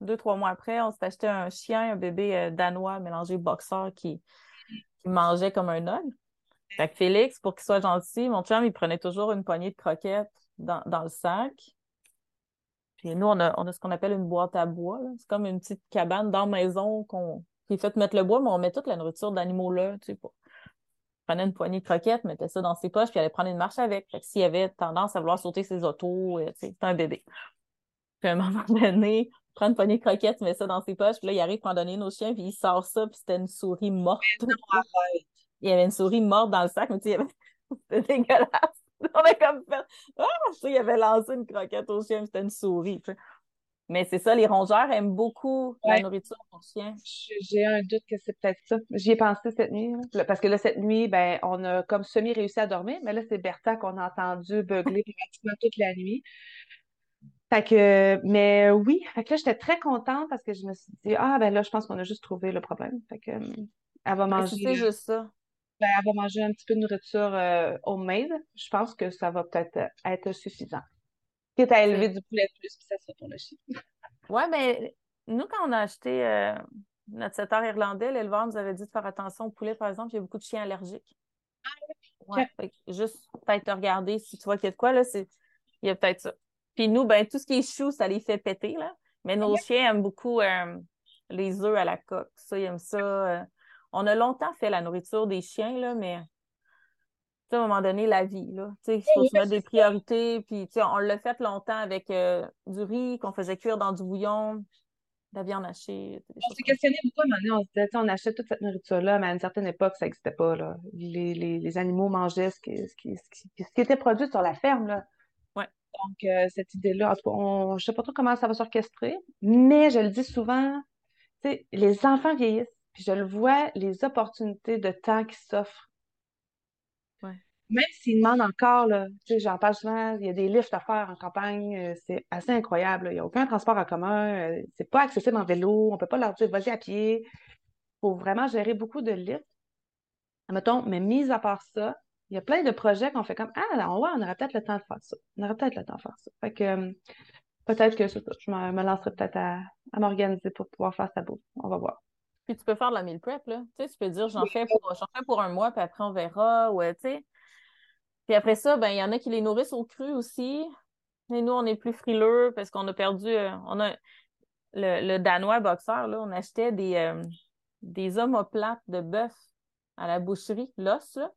deux, trois mois après, on s'est acheté un chien, un bébé euh, danois mélangé boxeur qui, qui mangeait comme un homme. Fait que Félix, pour qu'il soit gentil, mon chum, il prenait toujours une poignée de croquettes dans, dans le sac. Puis nous, on a, on a ce qu'on appelle une boîte à bois. C'est comme une petite cabane dans la maison qu'on qui est fait mettre le bois, mais on met toute la nourriture d'animaux là, tu sais, pas. prenait une poignée de croquettes, mettait ça dans ses poches, puis allait prendre une marche avec. Fait que s'il avait tendance à vouloir sauter ses autos, euh, tu sais, c'est un bébé. Puis à un moment donné, prend une poignée de croquettes, met ça dans ses poches, puis là, il arrive pour en donner nos chiens, puis il sort ça, puis c'était une souris morte. il y avait une souris morte dans le sac, mais tu sais, c'était dégueulasse. On a comme fait, ah, je sais, il avait lancé une croquette au chien, c'était une souris. Mais c'est ça, les rongeurs aiment beaucoup la nourriture aux chiens. J'ai un doute que c'est peut-être ça. J'y ai pensé cette nuit. Parce que là, cette nuit, ben, on a comme semi-réussi à dormir, mais là, c'est Bertha qu'on a entendu beugler pratiquement toute la nuit. Fait que, mais oui, fait que là, j'étais très contente parce que je me suis dit, ah, ben là, je pense qu'on a juste trouvé le problème. Fait que, elle va manger. C'est juste ça. Ben, elle va manger un petit peu de nourriture euh, homemade. Je pense que ça va peut-être être suffisant. Quitte à élever du poulet plus, puis ça sera pour le chien. Oui, mais nous, quand on a acheté euh, notre setter irlandais, l'éleveur nous avait dit de faire attention au poulet, par exemple, il y a beaucoup de chiens allergiques. Ah oui? Ouais, juste peut-être regarder si tu vois qu'il y a de quoi, là, c'est... il y a peut-être ça. Puis nous, ben, tout ce qui est chou, ça les fait péter, là. Mais nos chiens aiment beaucoup euh, les œufs à la coque. Ça, ils aiment ça. On a longtemps fait la nourriture des chiens, là, mais à un moment donné, la vie, là. Il faut se mettre des priorités. Puis, on l'a fait longtemps avec euh, du riz qu'on faisait cuire dans du bouillon, de la viande hachée. On s'est questionné beaucoup on se disait, on achetait toute cette nourriture-là, mais à une certaine époque, ça n'existait pas, là. Les, les, les, animaux mangeaient ce qui, ce, qui, ce, qui, était produit sur la ferme, là. Ouais. Donc, euh, cette idée-là, en tout cas, je ne sais pas trop comment ça va s'orchestrer, mais je le dis souvent, les enfants vieillissent, puis je le vois, les opportunités de temps qui s'offrent même s'ils demandent encore, là, j'en parle souvent, il y a des lifts à faire en campagne, euh, c'est assez incroyable. Il n'y a aucun transport en commun, euh, c'est pas accessible en vélo, on peut pas leur dire vas-y à pied. Il faut vraiment gérer beaucoup de lifts. Mettons, mais mis à part ça, il y a plein de projets qu'on fait comme Ah, on, on aurait peut-être le temps de faire ça. On aurait peut-être le temps de faire ça. Fait que euh, peut-être que je me, lancerai peut-être à, m'organiser pour pouvoir faire ça beau. On va voir. Puis tu peux faire de la meal prep, là. Tu sais, tu peux dire j'en fais fais pour un mois, puis après on verra. Ou tu sais puis après ça, ben, il y en a qui les nourrissent au cru aussi. Et nous, on est plus frileux parce qu'on a perdu. Euh, on a le, Danois boxeur, là, on achetait des, euh, des omoplates de bœuf à la boucherie, l'os, là.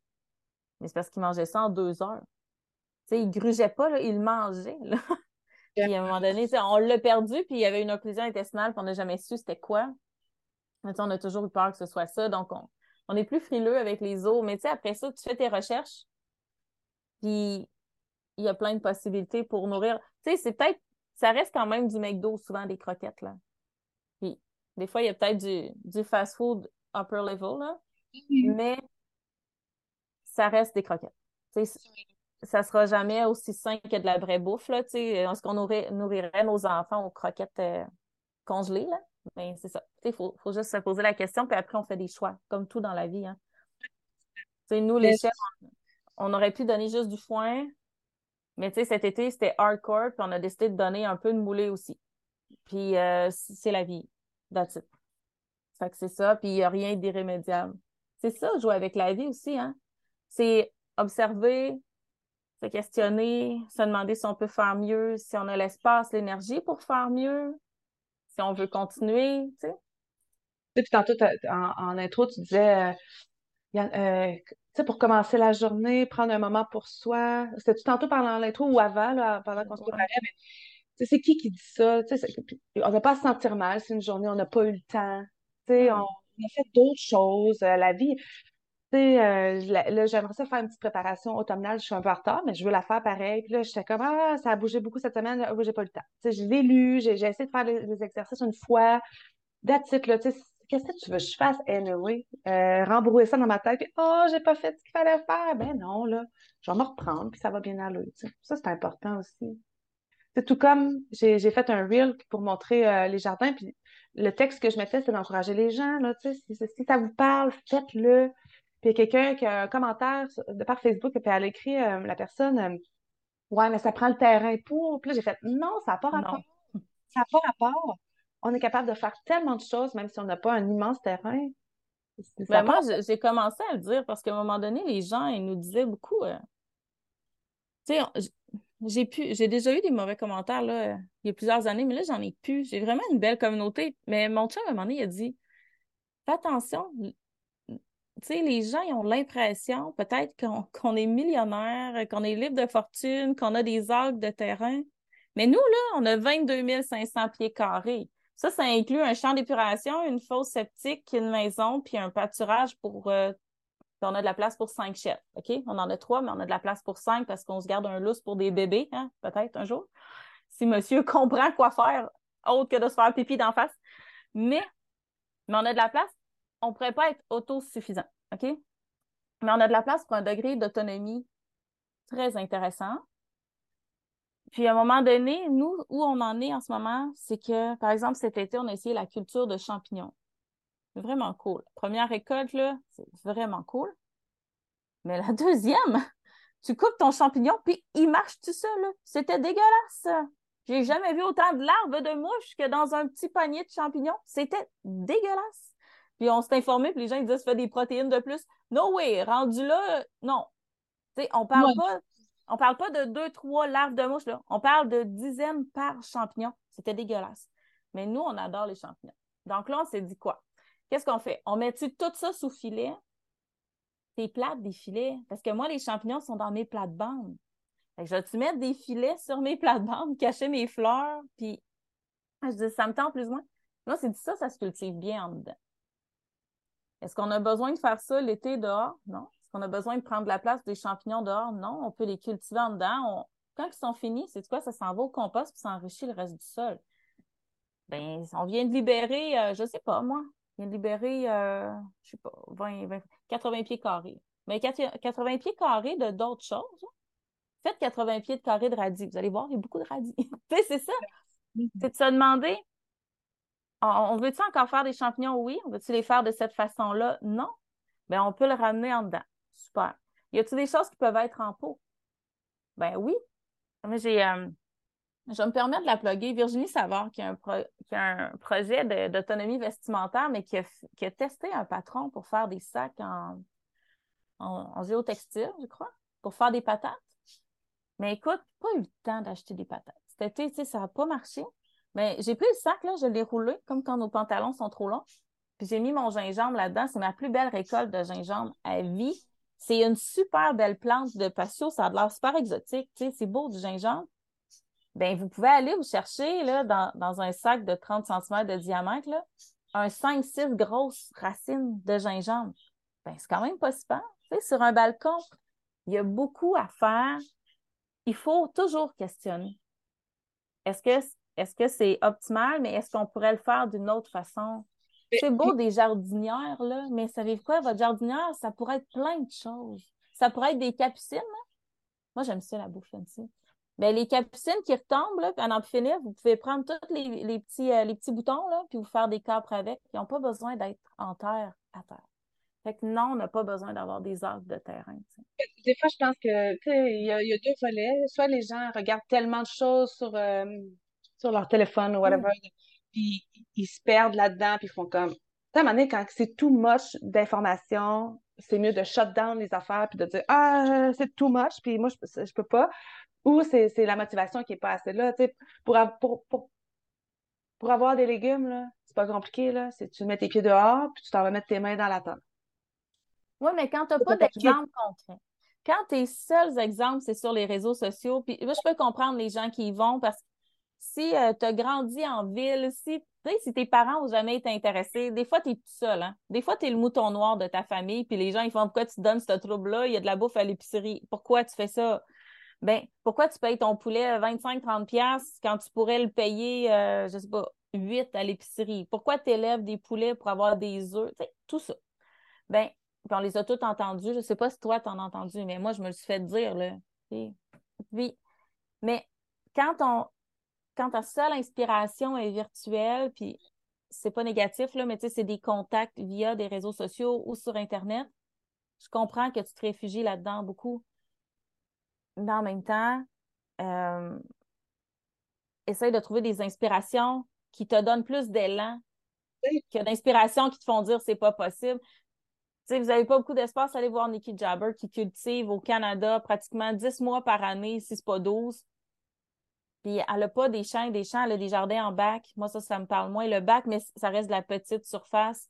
Mais c'est parce qu'il mangeait ça en deux heures. Tu sais, il grugeait pas, là, il mangeait, là. puis à un moment donné, on l'a perdu, puis il y avait une occlusion intestinale, puis on n'a jamais su c'était quoi. On a toujours eu peur que ce soit ça, donc on, on est plus frileux avec les os. Mais tu sais, après ça, tu fais tes recherches, puis il y a plein de possibilités pour nourrir. Tu sais, c'est peut-être, ça reste quand même du McDo, souvent des croquettes, là. Puis des fois, il y a peut-être du, du fast-food upper level, là. Mm-hmm. Mais ça reste des croquettes. Ça ça sera jamais aussi sain que de la vraie bouffe. Est-ce qu'on nourrirait nos enfants aux croquettes euh, congelées? Là? Ben, c'est ça. Il faut, juste se poser la question, puis après, on fait des choix, comme tout dans la vie. Hein. nous, les chefs, on, aurait pu donner juste du foin, mais cet été, c'était hardcore, puis on a décidé de donner un peu de moulé aussi. Puis euh, c'est la vie. That's it. Fait que c'est ça, puis il n'y a rien d'irrémédiable. C'est ça, jouer avec la vie aussi, hein. C'est observer, se questionner, se demander si on peut faire mieux, si on a l'espace, l'énergie pour faire mieux, si on veut continuer, tu sais. Puis tantôt, en, en, intro, tu disais, euh, euh, tu sais, pour commencer la journée, prendre un moment pour soi. C'était-tu tantôt pendant l'intro ou avant, là, pendant qu'on se préparait, mais c'est qui qui dit ça? On n'a pas à se sentir mal c'est une journée, on n'a pas eu le temps. sais, on, on a fait d'autres choses. Euh, la vie, sais, euh, là, j'aimerais ça faire une petite préparation automnale. Je suis un peu en retard, mais je veux la faire pareil. Puis là, j'étais comme, ah, ça a bougé beaucoup cette semaine. Ah, j'ai pas le temps. Tu sais, je l'ai lu, j'ai essayé de faire les, exercices une fois. That's it, là. Tu qu'est-ce que tu veux que je fasse anyway? Euh, rembrouiller ça dans ma tête, puis, oh, j'ai pas fait ce qu'il fallait faire. Ben non, là, je vais me reprendre, puis ça va bien aller. Tu. Ça, c'est important aussi. C'est tout comme j'ai fait un reel pour montrer euh, les jardins, puis le texte que je mettais, c'est d'encourager les gens. Là, si ça vous parle, faites-le. Puis il y a quelqu'un qui a un commentaire de par Facebook, puis elle a écrit, euh, la personne, euh, Ouais, mais ça prend le terrain pour. Puis là, j'ai fait Non, ça n'a pas rapport. Ça n'a pas rapport. On est capable de faire tellement de choses, même si on n'a pas un immense terrain. Ben moi, j'ai commencé à le dire parce qu'à un moment donné, les gens, ils nous disaient beaucoup. Euh, tu sais, j'ai pu, j'ai déjà eu des mauvais commentaires là, il y a plusieurs années, mais là, j'en ai plus. J'ai vraiment une belle communauté. Mais mon chum, à un moment donné, il a dit Fais attention, tu les gens ont l'impression peut-être qu'on est millionnaire, qu'on est libre de fortune, qu'on a des algues de terrain. Mais nous, là, on a 22 500 pieds carrés. Ça, ça inclut un champ d'épuration, une fosse septique, une maison, puis un pâturage pour... Euh, on a de la place pour cinq chefs, OK? On en a trois, mais on a de la place pour cinq parce qu'on se garde un lousse pour des bébés, hein, peut-être un jour. Si monsieur comprend quoi faire autre que de se faire pipi d'en face. Mais, mais on a de la place on ne pourrait pas être autosuffisant, OK? Mais on a de la place pour un degré d'autonomie très intéressant. Puis à un moment donné, nous, où on en est en ce moment, c'est que, par exemple, cet été, on a essayé la culture de champignons. Vraiment cool. Première récolte, là, c'est vraiment cool. Mais la deuxième, tu coupes ton champignon, puis il marche tout seul. C'était dégueulasse. J'ai jamais vu autant de larves de mouches que dans un petit panier de champignons. C'était dégueulasse. Puis on s'est informé, puis les gens ils disent ça fait des protéines de plus. No way, rendu là, non. sais, on parle pas. On parle pas de deux, trois larves de mouches, là. On parle de dizaines par champignon. C'était dégueulasse. Mais nous, on adore les champignons. Donc là, on s'est dit quoi? Qu'est-ce qu'on fait? On met-tu tout ça sous filet? Tes plates, des filets? Parce que moi, les champignons sont dans mes plates-bandes. Fait que je vais-tu mettre des filets sur mes plates-bandes, cacher mes fleurs? Puis, je dis, ça me tente plus ou moins. Moi, c'est dit ça, ça se cultive bien en dedans. Est-ce qu'on a besoin de faire ça l'été dehors? Non. Est-ce qu'on a besoin de prendre la place des champignons dehors? Non. On peut les cultiver en dedans. Quand ils sont finis, c'est quoi? Ça s'en va au compost puis ça enrichit le reste du sol. Ben, on vient de libérer, je euh, je sais pas, moi, on vient de libérer, euh, je sais pas, 20, 80 pieds carrés. Mais 80 pieds carrés de d'autres choses. Hein? Faites 80 pieds de carrés de radis. Vous allez voir, il y a beaucoup de radis. c'est ça. C'est de se demander, on veut-tu encore faire des champignons? Oui. On veut-tu les faire de cette façon-là? Non. Bien, on peut le ramener en dedans. Super. Y a-t-il des choses qui peuvent être en pot? Ben oui. J'ai, euh, je me permettre de la plugger. Virginie Savard, qui a un, projet d'autonomie vestimentaire, mais qui a, testé un patron pour faire des sacs en, en, géotextile, je crois, pour faire des patates. Mais écoute, pas eu le temps d'acheter des patates. Cet été, ça n'a pas marché. Mais j'ai pris le sac, là, je l'ai roulé, comme quand nos pantalons sont trop longs. Puis j'ai mis mon gingembre là-dedans. C'est ma plus belle récolte de gingembre à vie. C'est une super belle plante de patio. Ça a l'air super exotique. C'est beau du gingembre. Ben, vous pouvez aller vous chercher là, dans, un sac de 30 cm de diamètre là, un 5-6 grosses racines de gingembre. Ben, c'est quand même pas. Tu sais, sur un balcon, il y a beaucoup à faire. Il faut toujours questionner. Est-ce que est-ce que c'est optimal, mais est-ce qu'on pourrait le faire d'une autre façon? C'est beau des jardinières, là, mais savez-vous quoi? Votre jardinière, ça pourrait être plein de choses. ça pourrait être des capucines. Moi, j'aime ça, la bouffe fancy. Ben, les capucines qui retombent, là, puis à en finir, vous pouvez prendre tous les, petits, euh, les petits boutons, là, puis vous faire des capres avec. Ils n'ont pas besoin d'être en terre à terre. Fait que non, on n'a pas besoin d'avoir des arcs de terrain. Des fois, je pense que, il y, a deux volets. Soit les gens regardent tellement de choses sur, euh, sur leur téléphone ou whatever, puis ils se perdent là-dedans, puis ils font comme. Tu sais, quand c'est tout moche d'informations, c'est mieux de shut down les affaires, puis de dire Ah, c'est too much, puis moi, je, je peux pas ou c'est la motivation qui n'est pas assez là. Pour, pour, pour, pour, avoir des légumes, là, c'est pas compliqué. Là. Tu mets tes pieds dehors, puis tu t'en vas mettre tes mains dans la table. Oui, mais quand tu n'as pas d'exemple concret, quand tes seuls exemples, c'est sur les réseaux sociaux, puis moi, je peux comprendre les gens qui y vont parce que si euh, tu as grandi en ville, si, si tes parents n'ont jamais été intéressés, des fois, tu es tout seul. Hein? Des fois, tu es le mouton noir de ta famille, puis les gens, ils font Pourquoi tu te donnes ce trouble-là? Il y a de la bouffe à l'épicerie. Pourquoi tu fais ça? ben pourquoi tu payes ton poulet 25-30$ quand tu pourrais le payer, euh, je sais pas, 8 à l'épicerie? Pourquoi tu élèves des poulets pour avoir des œufs? tout ça. Ben, on les a tous entendus. Je sais pas si toi, tu en as entendu, mais moi, je me le suis fait dire, là. Mais quand on quand ta seule inspiration est virtuelle, puis c'est pas négatif, là, mais tu sais, c'est des contacts via des réseaux sociaux ou sur Internet, je comprends que tu te réfugies là-dedans beaucoup mais en même temps, euh, essaye de trouver des inspirations qui te donnent plus d'élan que d'inspirations qui te font dire c'est pas possible. vous n'avez pas beaucoup d'espace, allez voir Nikki Jabber qui cultive au Canada pratiquement 10 mois par année, si ce pas 12. Puis elle n'a pas des champs et des champs, elle a des jardins en bac. Moi, ça, ça me parle moins. Le bac, mais ça reste de la petite surface.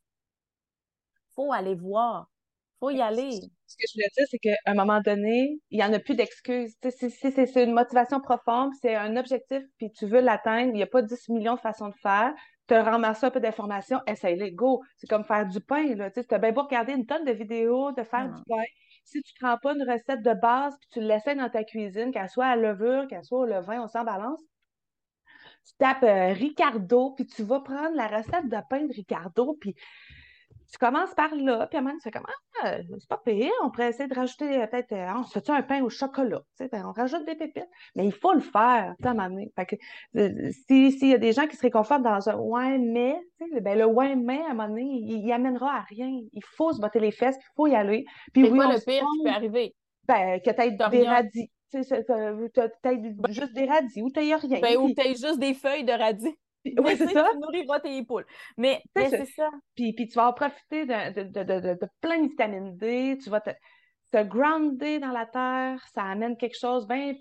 faut aller voir faut y aller. Ce que je voulais dire, c'est qu'à un moment donné, il n'y en a plus d'excuses. Si, c'est une motivation profonde, c'est un objectif, puis tu veux l'atteindre, il n'y a pas 10 millions de façons de faire. Tu as ramassé un peu d'informations, essaye-les, go. C'est comme faire du pain. Tu as bien beau regarder une tonne de vidéos de faire du pain. Si tu ne prends pas une recette de base, puis tu l'essaies dans ta cuisine, qu'elle soit à levure, qu'elle soit au levain, on s'en balance, tu tapes euh, Ricardo, puis tu vas prendre la recette de pain de Ricardo, puis tu commences par là, puis à un moment, tu fais comme Ah, c'est pas pire, on pourrait essayer de rajouter euh, peut-être, euh, on se fait un pain au chocolat, tu sais, ben, on rajoute des pépites, mais il faut le faire, tu sais, à un moment donné. Fait que euh, s'il y a des gens qui se réconfortent dans un ouais, mais, tu sais, ben, le ouais, mais, à un moment donné, il, il amènera à rien. Il faut se botter les fesses, il faut y aller. Puis c'est quoi le pire qui peut arriver? Ben, que tu des radis. Tu sais, juste des radis ou tu rien. Ben, ou tu juste des feuilles de radis. Oui, c'est ça. Tu nourriras tes poules. Mais, c'est ça. Puis, puis, tu vas en profiter de, de, de, de, plein de vitamine D. Tu vas te, te grounder dans la terre. Ça amène quelque chose bien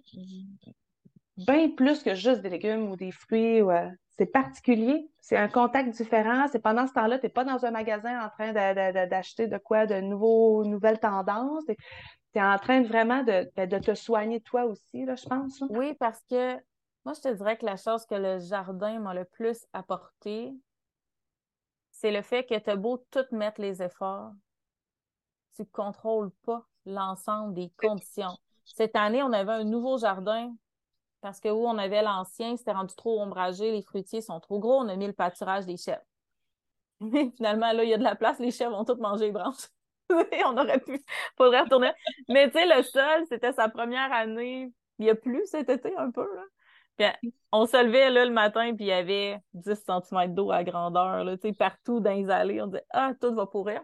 bien plus que juste des légumes ou des fruits. Euh, c'est particulier. C'est un contact différent. C'est pendant ce temps-là, tu n'es pas dans un magasin en train d'acheter de, quoi, de nouveaux, nouvelles tendances. Tu es en train vraiment de, de, te soigner toi aussi, là, je pense. Oui, parce que moi, je te dirais que la chose que le jardin m'a le plus apporté, c'est le fait que tu as beau tout mettre les efforts, tu ne contrôles pas l'ensemble des conditions. Cette année, on avait un nouveau jardin parce que où on avait l'ancien, c'était rendu trop ombragé, les fruitiers sont trop gros, on a mis le pâturage des chèvres. Mais finalement, là, il y a de la place, les chèvres vont toutes manger les branches. on aurait pu, faudrait retourner. Mais tu sais, le sol, c'était sa première année. Il y a plus cet été un peu, là on se levait là, le matin, puis il y avait 10 cm d'eau à grandeur, là, partout dans les allées. On disait Ah, tout va pourrir.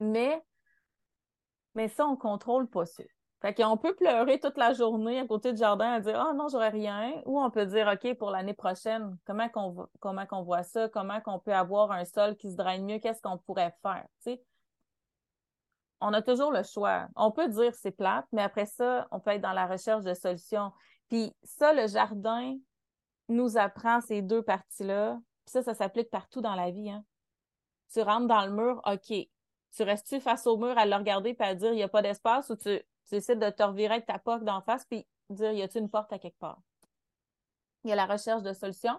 Mais, mais ça, on contrôle pas ça. Fait qu'on peut pleurer toute la journée à côté du jardin à dire Ah non, j'aurais rien. Ou on peut dire OK, pour l'année prochaine, comment qu'on comment qu'on voit ça? Comment qu'on peut avoir un sol qui se draine mieux? Qu'est-ce qu'on pourrait faire? On a toujours le choix. On peut dire c'est plate, mais après ça, on peut être dans la recherche de solutions. Puis ça, le jardin nous apprend ces deux parties-là. Puis ça, ça s'applique partout dans la vie. Hein. Tu rentres dans le mur, OK. Tu restes-tu face au mur à le regarder et à dire il n'y a pas d'espace ou tu, décides de te revirer avec ta porte d'en face puis dire y a-t-il une porte à quelque part? Il y a la recherche de solutions.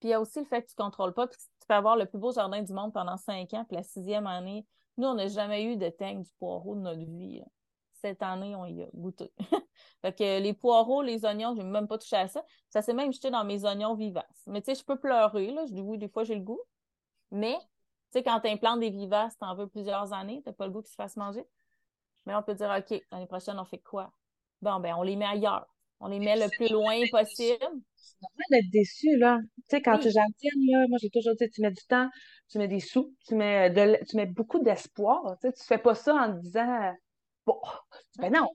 Puis il y a aussi le fait que tu ne contrôles pas. Puis tu peux avoir le plus beau jardin du monde pendant cinq ans, puis la sixième année, nous, on n'a jamais eu de teigne du poireau de notre vie. Cette année, on y a goûté. Fait que les poireaux, les oignons, je n'ai même pas touché à ça. Ça s'est même jeté dans mes oignons vivaces. Mais tu sais, je peux pleurer, là. Je dis oui, des fois, j'ai le goût. Mais, tu sais, quand tu implantes des vivaces, tu en veux plusieurs années, tu n'as pas le goût qu'ils se fassent manger. Mais on peut dire, OK, l'année prochaine, on fait quoi? Bon, ben, on les met ailleurs. On les met le plus loin possible. C'est normal d'être déçu, là. Tu sais, quand tu es gentille, là, moi, j'ai toujours dit, tu mets du temps, tu mets des sous, tu mets, de, tu mets beaucoup d'espoir. Tu sais, tu fais pas ça en disant, bon, ben non,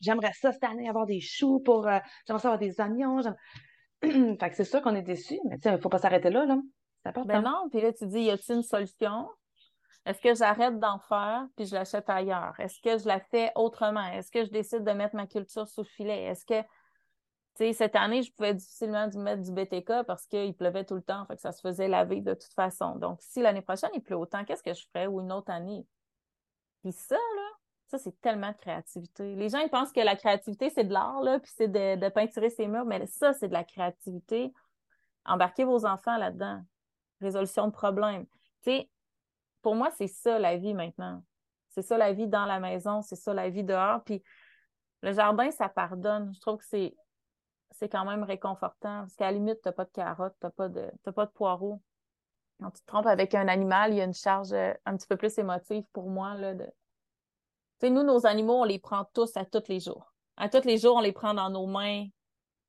j'aimerais ça cette année avoir des choux pour, euh, j'aimerais ça avoir des oignons. fait que c'est sûr qu'on est déçu, mais il faut pas s'arrêter là, là. Ben non, puis là, tu dis, y a-t-il une solution? Est-ce que j'arrête d'en faire puis je l'achète ailleurs? Est-ce que je la fais autrement? Est-ce que je décide de mettre ma culture sous filet? Est-ce que, tu sais, cette année, je pouvais difficilement mettre du BTK parce qu'il pleuvait tout le temps, fait que ça se faisait laver de toute façon. Donc, si l'année prochaine, il pleut autant, qu'est-ce que je ferais ou une autre année? Puis ça, là, ça, c'est tellement de créativité. Les gens, ils pensent que la créativité, c'est de l'art, puis c'est de, peinturer ses murs, mais ça, c'est de la créativité. Embarquez vos enfants là-dedans. Résolution de problèmes. Tu sais, pour moi, c'est ça la vie maintenant. C'est ça la vie dans la maison, c'est ça la vie dehors. Puis le jardin, ça pardonne. Je trouve que c'est, c'est quand même réconfortant. Parce qu'à la limite, tu n'as pas de carottes, tu n'as pas de, pas de poireaux. Quand tu te trompes avec un animal, il y a une charge euh, un petit peu plus émotive pour moi. Là, de... Sais, nous, nos animaux, on les prend tous à tous les jours. À tous les jours, on les prend dans nos mains.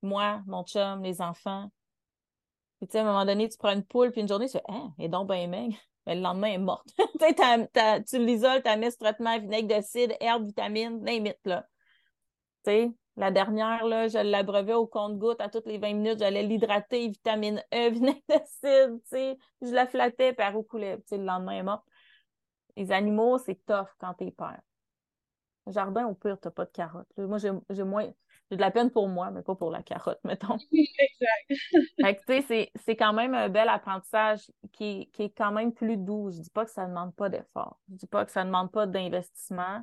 Moi, mon chum, les enfants. Puis, tu sais, à un moment donné, tu prends une poule, puis une journée, tu fais, hein, et donc ben maigre mais le lendemain, elle est morte. tu l'isoles, tu as mis ce traitement vinaigre de cidre, herbe, vitamine, limite, là. Tu sais, la dernière, là, je l'abreuvais au compte-goutte à toutes les 20 minutes, j'allais l'hydrater, vitamine E, vinaigre de cidre, tu sais. Je la flattais, puis elle recoulait. Tu sais, le lendemain, elle est morte. Les animaux, c'est tough quand t'es père. Jardin, au pire, t'as pas de carottes. Moi, j'ai moins j'ai de la peine pour moi, mais pas pour la carotte, mettons. exact. c'est quand même un bel apprentissage qui, qui, est quand même plus doux. Je dis pas que ça ne demande pas d'effort. Je dis pas que ça ne demande pas d'investissement.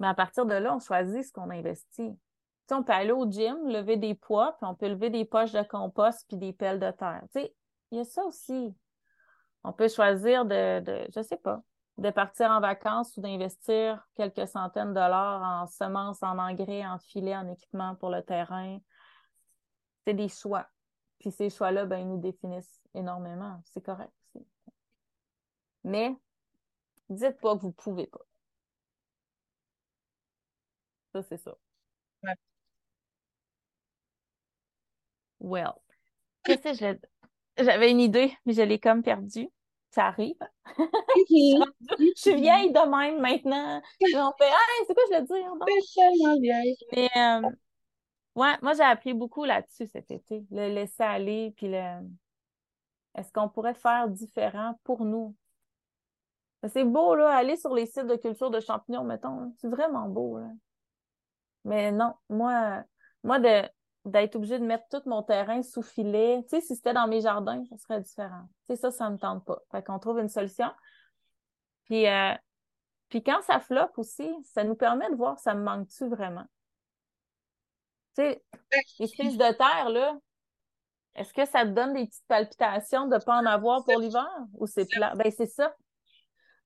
Mais à partir de là, on choisit ce qu'on investit. sais, on peut aller au gym, lever des poids, puis on peut lever des poches de compost puis des pelles de terre. Tu il y a ça aussi. On peut choisir de, de je sais pas, de partir en vacances ou d'investir quelques centaines de dollars en semences, en engrais, en filets, en équipement pour le terrain. C'est des choix. Puis ces choix-là, ben, ils nous définissent énormément. C'est correct. Mais dites pas que vous pouvez pas. Ça, c'est ça. Ouais. Well. Qu'est-ce que J'avais une idée, mais je l'ai comme perdue ça arrive. je suis vieille de même maintenant. On fait Ah, c'est quoi je veux dire? tellement vieille. Mais euh, ouais, moi j'ai appris beaucoup là-dessus cet été. Le laisser aller, puis le est-ce qu'on pourrait faire différent pour nous? C'est beau, là, aller sur les sites de culture de champignons, mettons. C'est vraiment beau, là. Mais non, moi, moi, de, d'être obligé de mettre tout mon terrain sous filet. Tu sais, si c'était dans mes jardins, ça serait différent. Tu sais, ça, ça me tente pas. Fait qu'on trouve une solution. Puis, euh, puis quand ça floppe aussi, ça nous permet de voir ça me manque-tu vraiment? Tu sais, les frises de terre, là, est-ce que ça te donne des petites palpitations de ne pas en avoir pour l'hiver ou c'est plat? Ben, c'est ça.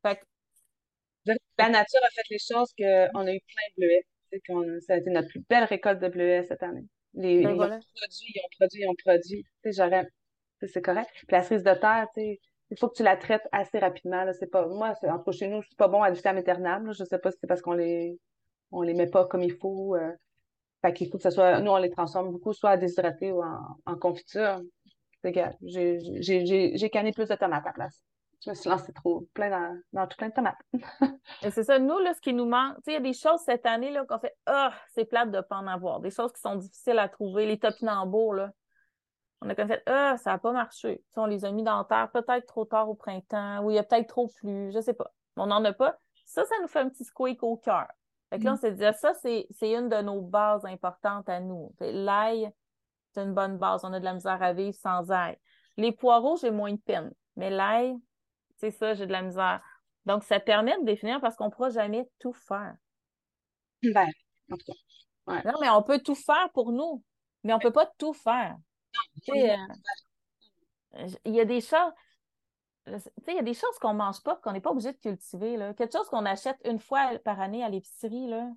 Fait que... La nature a fait les choses qu'on a eu plein de bleuets. Ça a été notre plus belle récolte de bleuets cette année. Les, ben ils ont produit, ils ont produit, ils ont produit. j'aurais, c'est correct. Puis la cerise de terre, tu sais, il faut que tu la traites assez rapidement. Là. C'est pas, moi, entre chez nous, c'est pas bon à vitam aeternam. Là. Je sais pas si c'est parce qu'on les, on les met pas comme il faut. Euh. Fait qu'il faut que ce soit, nous, on les transforme beaucoup, soit à déshydrater ou en, en confiture. C'est égal. J'ai canné plus de tomates à la place je me suis lancée trop plein dans, dans tout plein de tomates. c'est ça. Nous, là, ce qui nous manque, il y a des choses cette année là, qu'on fait Ah, c'est plate de ne pas en avoir. Des choses qui sont difficiles à trouver. Les topinambours, là. On a comme fait Ah, ça n'a pas marché. on les a mis dans terre, peut-être trop tard au printemps, ou il y a peut-être trop plu, je sais pas. On n'en a pas. Ça, ça nous fait un petit squeak au cœur. Fait que là, on mm. s'est dit, ah, ça, c'est une de nos bases importantes à nous. L'ail, c'est une bonne base. On a de la misère à vivre sans ail. Les poireaux, j'ai moins de peine. Mais l'ail, c'est ça, j'ai de la misère. Donc, ça permet de définir parce qu'on ne pourra jamais tout faire. Ben, en tout cas. Non, mais on peut tout faire pour nous, mais on ne peut pas tout faire. Euh, il y a des choses. il y a des choses qu'on ne mange pas, qu'on n'est pas obligé de cultiver. Là. Quelque chose qu'on achète une fois par année à l'épicerie. Là.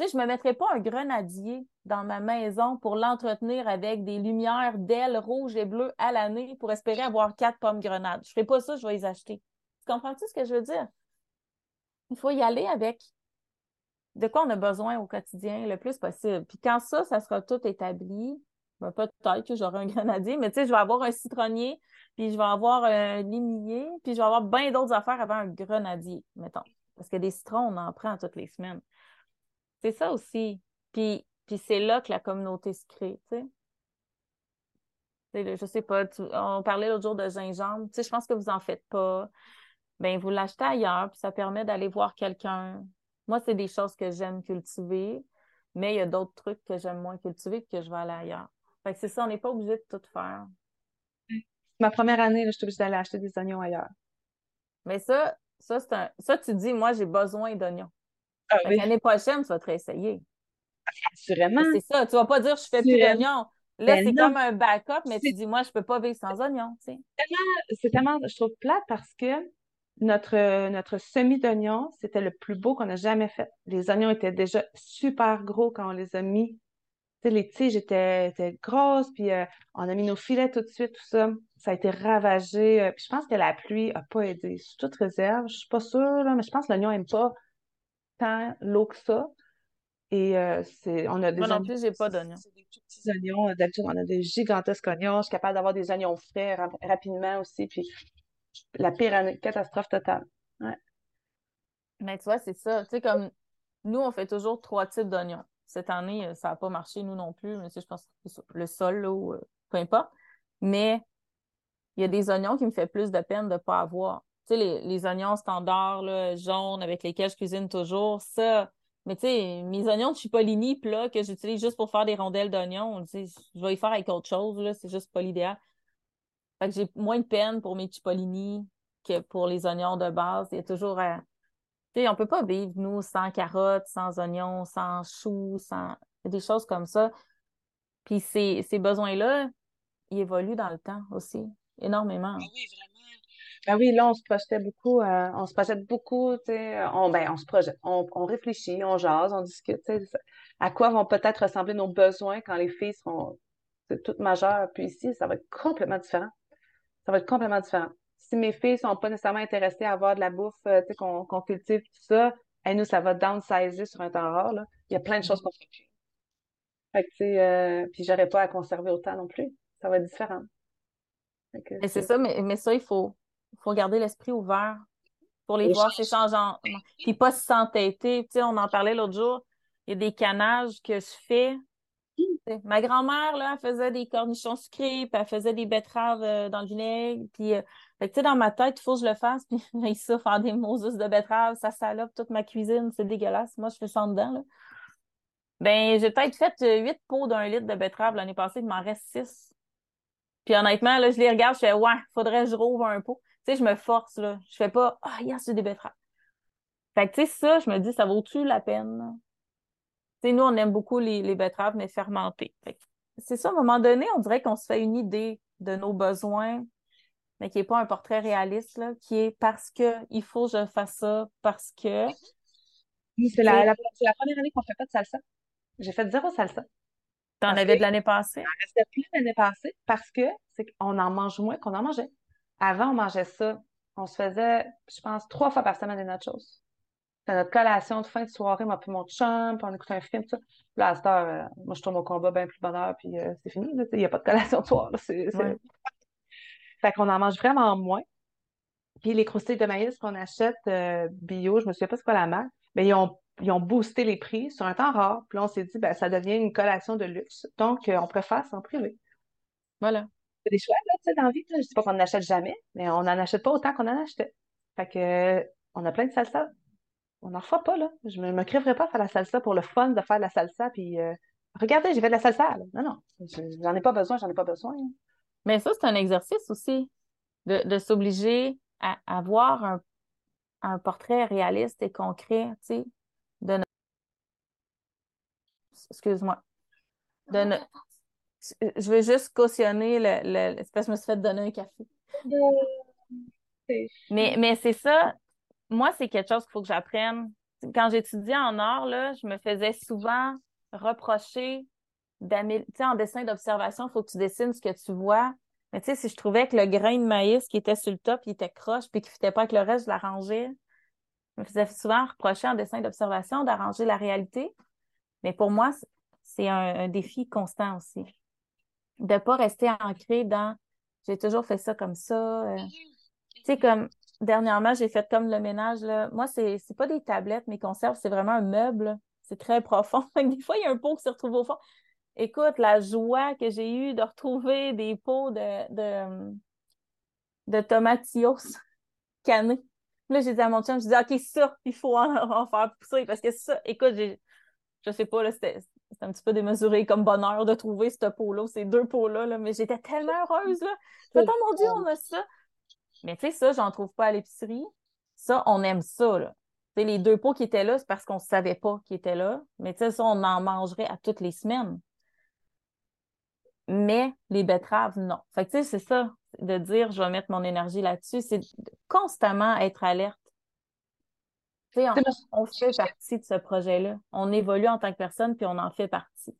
Sais, je me mettrais pas un grenadier dans ma maison pour l'entretenir avec des lumières d'ailes rouges et bleues à l'année pour espérer avoir quatre pommes grenades. Je ne ferai pas ça, je vais les acheter. Tu comprends-tu ce que je veux dire? Il faut y aller avec de quoi on a besoin au quotidien le plus possible. Puis quand ça, ça sera tout établi, ben, peut-être que j'aurai un grenadier, mais tu sais, je vais avoir un citronnier, puis je vais avoir un limier, puis je vais avoir bien d'autres affaires avant un grenadier, mettons. Parce que des citrons, on en prend toutes les semaines. C'est ça aussi. Puis, puis c'est là que la communauté se crée, tu sais. Je sais pas, on parlait l'autre jour de gingembre. Tu sais, je pense que vous en faites pas. Ben, vous l'achetez ailleurs, puis ça permet d'aller voir quelqu'un. Moi, c'est des choses que j'aime cultiver, mais il y a d'autres trucs que j'aime moins cultiver que je vais aller ailleurs. Fait que c'est ça, on n'est pas obligé de tout faire. Ma première année, je suis obligée d'aller acheter des oignons ailleurs. Mais ça, ça, c'est un... ça tu dis, moi, j'ai besoin d'oignons. Ah, L'année prochaine, tu vas te réessayer. Assurément. C'est ça. Tu vas pas dire je fais plus d'oignons. Là, ben c'est comme un backup, mais tu dis, moi, je peux pas vivre sans oignons. C'est tellement, je trouve plate parce que notre, notre semis d'oignons, c'était le plus beau qu'on a jamais fait. Les oignons étaient déjà super gros quand on les a mis les tiges étaient, grosses, puis euh, on a mis nos filets tout de suite, tout ça. Ça a été ravagé. Euh, puis je pense que la pluie n'a pas aidé. Sous toute réserve, je suis pas sûre, mais je pense que l'oignon n'aime pas tant l'eau que ça. Et euh, c'est, on a des Moi non plus, j'ai pas d'oignons. C'est des tout petits oignons. D'habitude, on a des gigantesques oignons. Je suis capable d'avoir des oignons frais rapidement aussi. Puis la pire catastrophe totale. Mais tu vois, c'est ça. Tu sais, comme nous, on fait toujours trois types d'oignons cette année, euh, ça n'a pas marché, nous non plus. Mais je pense que le sol, là, ou, euh, peu importe. Mais il y a des oignons qui me fait plus de peine de ne pas avoir. Tu sais, les, oignons standards, là, jaunes, avec lesquels je cuisine toujours, ça. Mais tu sais, mes oignons de Cipollini plats que j'utilise juste pour faire des rondelles d'oignons, je vais y faire avec autre chose, là, c'est juste pas l'idéal. Fait que j'ai moins de peine pour mes Cipollini que pour les oignons de base. Il y a toujours euh, sais, on peut pas vivre, nous, sans carottes, sans oignons, sans choux, sans des choses comme ça. Puis ces, ces besoins-là, ils évoluent dans le temps aussi, énormément. Ah oui, vraiment. Ben oui, là, on se projetait beaucoup, euh, on se projette beaucoup, tu sais, on, ben, on se projette, on, on réfléchit, on jase, on discute, tu sais, à quoi vont peut-être ressembler nos besoins quand les filles seront toutes majeures. Puis ici, ça va être complètement différent. Ça va être complètement différent si mes filles sont pas nécessairement intéressées à avoir de la bouffe euh, qu'on cultive, tout ça, et nous, ça va downsizer sur un temps rare. Là. Il y a plein de choses qu'on fait plus. Fait que, tu sais, euh, puis j'aurais pas à conserver autant non plus. Ça va être différent. Et c'est ça, mais, mais ça, il faut, faut garder l'esprit ouvert pour les, voir ces changements. Puis pas s'entêter. Tu sais, on en parlait l'autre jour. Il y a des canages que je fais Ma grand-mère, là, elle faisait des cornichons sucrés, puis elle faisait des betteraves euh, dans le vinaigre. Puis, euh, tu sais, dans ma tête, il faut que je le fasse. Puis, j'ai ça, faire des Moses de betterave, ça salope toute ma cuisine. C'est dégueulasse. Moi, je fais ça en dedans, là. Ben, j'ai peut-être fait euh, huit pots d'un litre de betterave l'année passée, il m'en reste six. Puis, honnêtement, là, je les regarde, je fais, ouais, faudrait que je rouvre un pot. Tu sais, je me force, là. Je fais pas, ah, oh, yes, j'ai des betteraves. Fait que, tu sais, ça, je me dis, ça vaut-tu la peine? nous, on aime beaucoup les, betteraves, mais fermentées. C'est ça, à un moment donné, on dirait qu'on se fait une idée de nos besoins, mais qui n'est pas un portrait réaliste, là, qui est parce que il faut que je fasse ça, parce que. C'est la, première année qu'on fait pas de salsa. J'ai fait zéro salsa. T'en avais de l'année passée? J'en restait plus l'année passée parce que c'est qu'on en mange moins qu'on en mangeait. Avant, on mangeait ça. On se faisait, je pense, trois fois par semaine des nachos notre collation de fin de soirée, moi puis mon chum, puis on écoute un film, tout ça. là, à cette heure, euh, moi, je tourne au combat bien plus bonheur, puis euh, c'est fini. Il n'y a pas de collation de soir. Là, Fait qu'on en mange vraiment moins. Puis les croustilles de maïs qu'on achète euh, bio, je me souviens pas c'est quoi la marque, mais ils ont, ils ont boosté les prix sur un temps rare. Puis là, on s'est dit, ben, ça devient une collation de luxe. Donc, on préfère s'en priver. Voilà. C'est des choix, là, tu sais, dans la vie. Je ne dis pas qu'on n'en achète jamais, mais on n'en achète pas autant qu'on en achetait. Fait que, on a plein de salsa on n'en refera pas, là. Je ne me, crèverais pas à faire la salsa pour le fun de faire la salsa, puis euh, regardez, j'ai fait de la salsa. Non, non, j'en ai pas besoin, j'en ai pas besoin. Mais ça, c'est un exercice aussi, de, s'obliger à avoir un, portrait réaliste et concret, tu sais, de notre... Excuse-moi. De Je veux juste cautionner le, le... parce que je me suis fait donner un café. Mais, mais c'est ça, moi, c'est quelque chose qu'il faut que j'apprenne. Quand j'étudiais en art, là, je me faisais souvent reprocher sais, en dessin d'observation, il faut que tu dessines ce que tu vois. Mais tu sais, si je trouvais que le grain de maïs qui était sur le top, il était croche, puis qu'il ne fitait pas avec le reste, je l'arrangeais. me faisais souvent reprocher en dessin d'observation d'arranger la réalité. Mais pour moi, c'est un, défi constant aussi. De ne pas rester ancré dans j'ai toujours fait ça comme ça. Euh. tu sais, comme dernièrement, j'ai fait comme le ménage. Là. Moi, c'est n'est pas des tablettes, mes conserves, c'est vraiment un meuble. C'est très profond. des fois, il y a un pot qui se retrouve au fond. Écoute, la joie que j'ai eue de retrouver des pots de, de, de tomatillos canés. Là, j'ai dit à mon chum, je dis, OK, ça, il faut en, faire pousser parce que ça, écoute, je sais pas, là, c'était, un petit peu démesuré comme bonheur de trouver ce pot-là, ces deux pots-là, là, mais j'étais tellement heureuse, là. oh mon Dieu, on a ça. Mais tu sais, ça, j'en trouve pas à l'épicerie. Ça, on aime ça, là. les deux pots qui étaient là, c'est parce qu'on ne savait pas qu'ils étaient là. Mais tu sais, ça, on en mangerait à toutes les semaines. Mais les betteraves, non. Fait que tu sais, c'est ça, de dire je vais mettre mon énergie là-dessus, c'est constamment être alerte. Tu sais, on, fait partie de ce projet-là. On évolue en tant que personne, puis on en fait partie.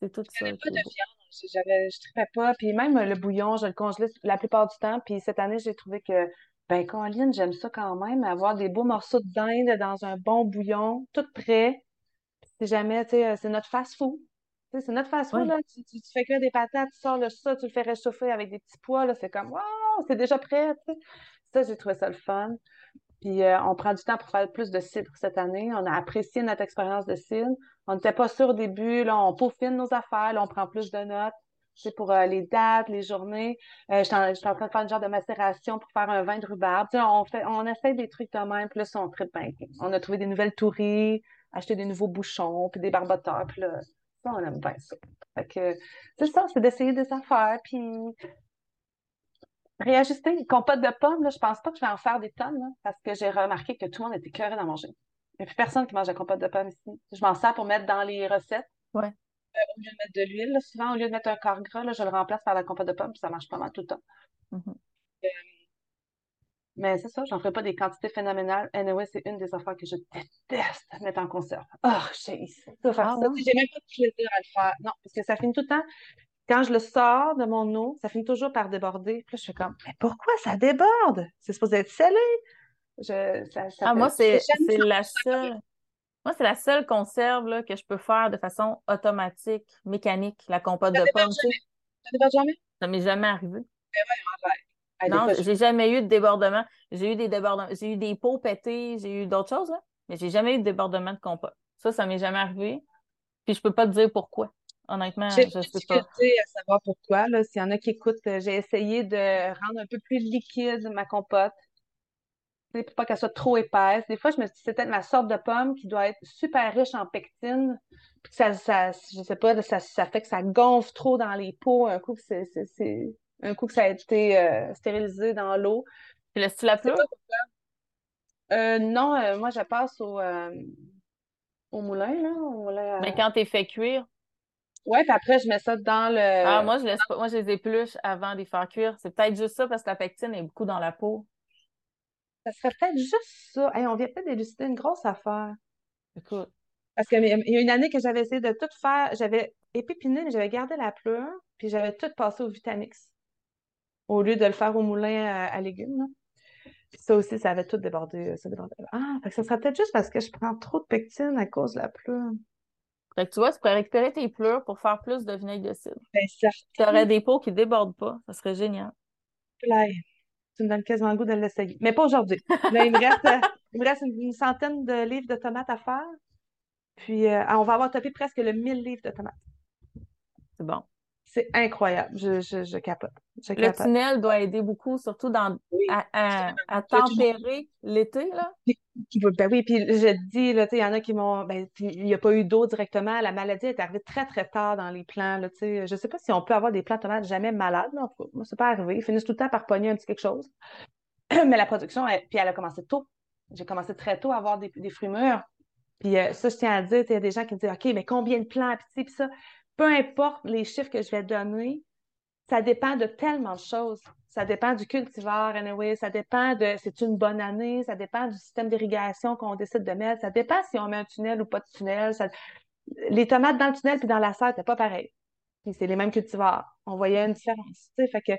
C'est tout ça. pas de viande. J'avais, je ne pas. Puis même le bouillon, je le congelais la plupart du temps. Puis cette année, j'ai trouvé que, ben, Colline, j'aime ça quand même, avoir des beaux morceaux de dinde dans un bon bouillon, tout prêt. Si jamais, tu sais, c'est notre fast-food c'est notre façon, là. Tu, fais que des patates, tu sors le ça, tu le fais réchauffer avec des petits pois, là. C'est comme, waouh, c'est déjà prêt, Ça, j'ai trouvé ça le fun. Puis euh, on prend du temps pour faire plus de cidre cette année. On a apprécié notre expérience de cidre. On n'était pas sûr au début, là, on peaufine nos affaires, là, on prend plus de notes. C'est pour euh, les dates, les journées. Euh, je suis en, train de faire un genre de macération pour faire un vin de rhubarbe. on fait, on essaie des trucs de même, puis là, on bien. On a trouvé des nouvelles touries, acheté des nouveaux bouchons, puis des barboteurs, puis là, on aime bien ça. que, c'est ça, c'est d'essayer des affaires, puis réajuster. Compote de pommes, là, je pense pas que je vais en faire des tonnes, parce que j'ai remarqué que tout le monde était cœuré d'en manger. Il n'y a plus personne qui mange la compote de pommes ici. Je m'en sers pour mettre dans les recettes. Ouais. Euh, au lieu de mettre de l'huile, souvent, au lieu de mettre un corps gras, je le remplace par la compote de pommes, puis ça marche pas mal tout le temps. Mm-hmm. Euh, mais c'est ça, j'en ferai pas des quantités phénoménales. Anyway, c'est une des affaires que je déteste mettre en conserve. Oh, j'ai ça ah. J'ai même pas de plaisir à le faire. Non, parce que ça finit tout le temps. Quand je le sors de mon eau, ça finit toujours par déborder. Puis là, je fais comme, mais pourquoi ça déborde? C'est supposé être scellé. Je, ça, ah, moi, c'est la seule. Moi, c'est la seule conserve là, que je peux faire de façon automatique, mécanique, la compote de pommes. Ça déborde jamais? Ça m'est jamais arrivé. Mais ouais, non, j'ai jamais eu de débordement. J'ai eu des débordements. J'ai eu des pots pétés, j'ai eu d'autres choses, là, mais j'ai jamais eu de débordement de compote. Ça, ça m'est jamais arrivé. Puis je peux pas te dire pourquoi. Honnêtement, je sais pas. à savoir pourquoi. S'il y en a qui écoutent, euh, j'ai essayé de rendre un peu plus liquide ma compote pour pas qu'elle soit trop épaisse. Des fois, je me dis c'est peut-être ma sorte de pomme qui doit être super riche en pectine. Puis ça, ça, je sais pas, ça, ça fait que ça gonfle trop dans les pots. Un coup, c'est un coup que ça a été euh, stérilisé dans l'eau. Tu laisses-tu la pleure? Euh, non, euh, moi, je passe au, au moulin, là. Mais quand tu fait cuire? Oui, puis après, je mets ça dans le. Ah, moi, je laisse pas. Moi, je les épluche avant de les faire cuire. C'est peut-être juste ça parce que la pectine est beaucoup dans la peau. Ça serait peut-être juste ça. on vient peut-être d'élucider une grosse affaire. Écoute. Parce qu'il y a une année que j'avais essayé de tout faire. J'avais épipiné, mais j'avais gardé la pleure, puis j'avais tout passé au Vitamix au lieu de le faire au moulin à, légumes. Puis ça aussi, ça avait tout débordé. Ça Ah, ça serait peut-être juste parce que je prends trop de pectine à cause de la pleure. Fait que tu vois, tu pourrais récupérer tes pleurs pour faire plus de vinaigre de cidre. Ben, Tu aurais des pots qui ne débordent pas. Ça serait génial. Là, tu me donnes quasiment le goût de l'essayer. Mais pas aujourd'hui. Là, il me reste, il me reste une, centaine de livres de tomates à faire. Puis, euh, on va avoir topé presque le 1000 livres de tomates. C'est bon. C'est incroyable. Je, je, capote. le tunnel doit aider beaucoup, surtout dans, à, tempérer l'été. Là. Ben oui, puis je dis, il y en a qui m'ont. Ben, il n'y a pas eu d'eau directement. La maladie est arrivée très, très tard dans les plants. Là, je ne sais pas si on peut avoir des plants tomates jamais malades. Là. Moi, c'est pas arrivé. Ils finissent tout le temps par pogner un petit quelque chose. Mais la production, puis elle a commencé tôt. J'ai commencé très tôt à avoir des, fruits mûrs. Puis euh, ça, je tiens à dire, il y a des gens qui me disent OK, mais combien de plants? Puis ça, peu importe les chiffres que je vais donner, ça dépend de tellement de choses. Ça dépend du cultivar, anyway, ça dépend de c'est une bonne année, ça dépend du système d'irrigation qu'on décide de mettre, ça dépend si on met un tunnel ou pas de tunnel. Les tomates dans le tunnel puis dans la serre, c'est pas pareil. c'est les mêmes cultivars. On voyait une différence. Fait que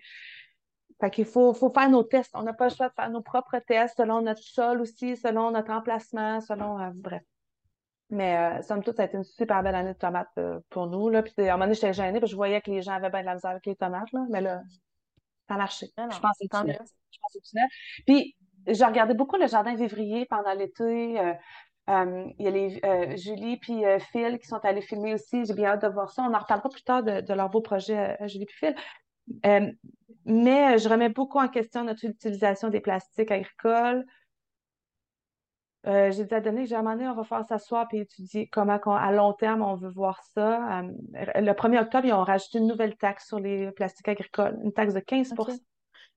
fait qu'il faut, faut faire nos tests. On n'a pas le choix de faire nos propres tests selon notre sol aussi, selon notre emplacement, selon. Euh, bref. Mais euh, somme toute, ça a été une super belle année de tomates euh, pour nous. Là. Puis à un moment donné, j'étais gênée parce que je voyais que les gens avaient bien de la misère avec les tomates. Là. Mais là, ça a marché. Je pense que c'est Je pense que Puis j'ai regardé beaucoup le jardin vivrier pendant l'été. Euh, euh, il y a les, euh, Julie puis Phil qui sont allés filmer aussi. J'ai bien hâte de voir ça. On en reparlera plus tard de, de leur beau projet, Julie puis Phil. mais je remets beaucoup en question notre utilisation des plastiques agricoles. J'ai dit à Denis, j'ai demandé, on va faire s'asseoir et étudier comment, à long terme, on veut voir ça. le 1er octobre, ils ont rajouté une nouvelle taxe sur les plastiques agricoles, une taxe de 15%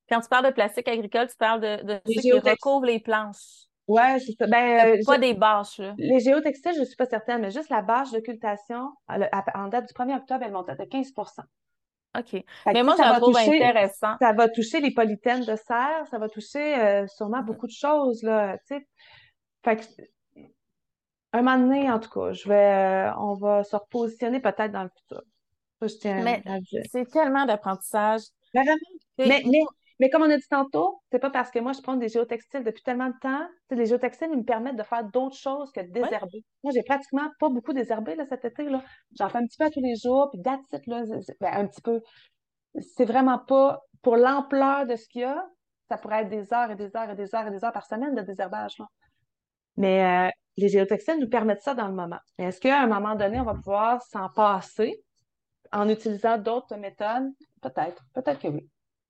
quand tu parles de plastique agricole, tu parles de, de ceux qui recouvrent les planches. Oui, c'est ça. Ben, pas des bâches, là. Les géotextiles, je ne suis pas certaine, mais juste la bâche d'occultation, en date du 1er octobre, elle montait de 15% OK. mais moi, je la trouve intéressant. Ça va toucher les polythènes de serre, ça va toucher euh, sûrement beaucoup de choses, là, tu sais. Fait que, un moment donné, en tout cas, je vais, euh, on va se repositionner peut-être dans le futur. Ça, je tiens mais c'est tellement d'apprentissage. Vraiment. Mais, mais, mais comme on a dit tantôt, c'est pas parce que moi, je prends des géotextiles depuis tellement de temps. Les géotextiles, ils me permettent de faire d'autres choses que de désherber. Moi, j'ai pratiquement pas beaucoup désherbé là, cet été. Là. J'en fais un petit peu tous les jours, puis it, là, ben, un petit peu. C'est vraiment pas pour l'ampleur de ce qu'il y a, ça pourrait être des heures et des heures et des heures et des heures par semaine de désherbage. Là. Mais euh, les géotextiles nous permettent ça dans le moment. Est-ce qu'à un moment donné, on va pouvoir s'en passer en utilisant d'autres méthodes? Peut-être. Peut-être que oui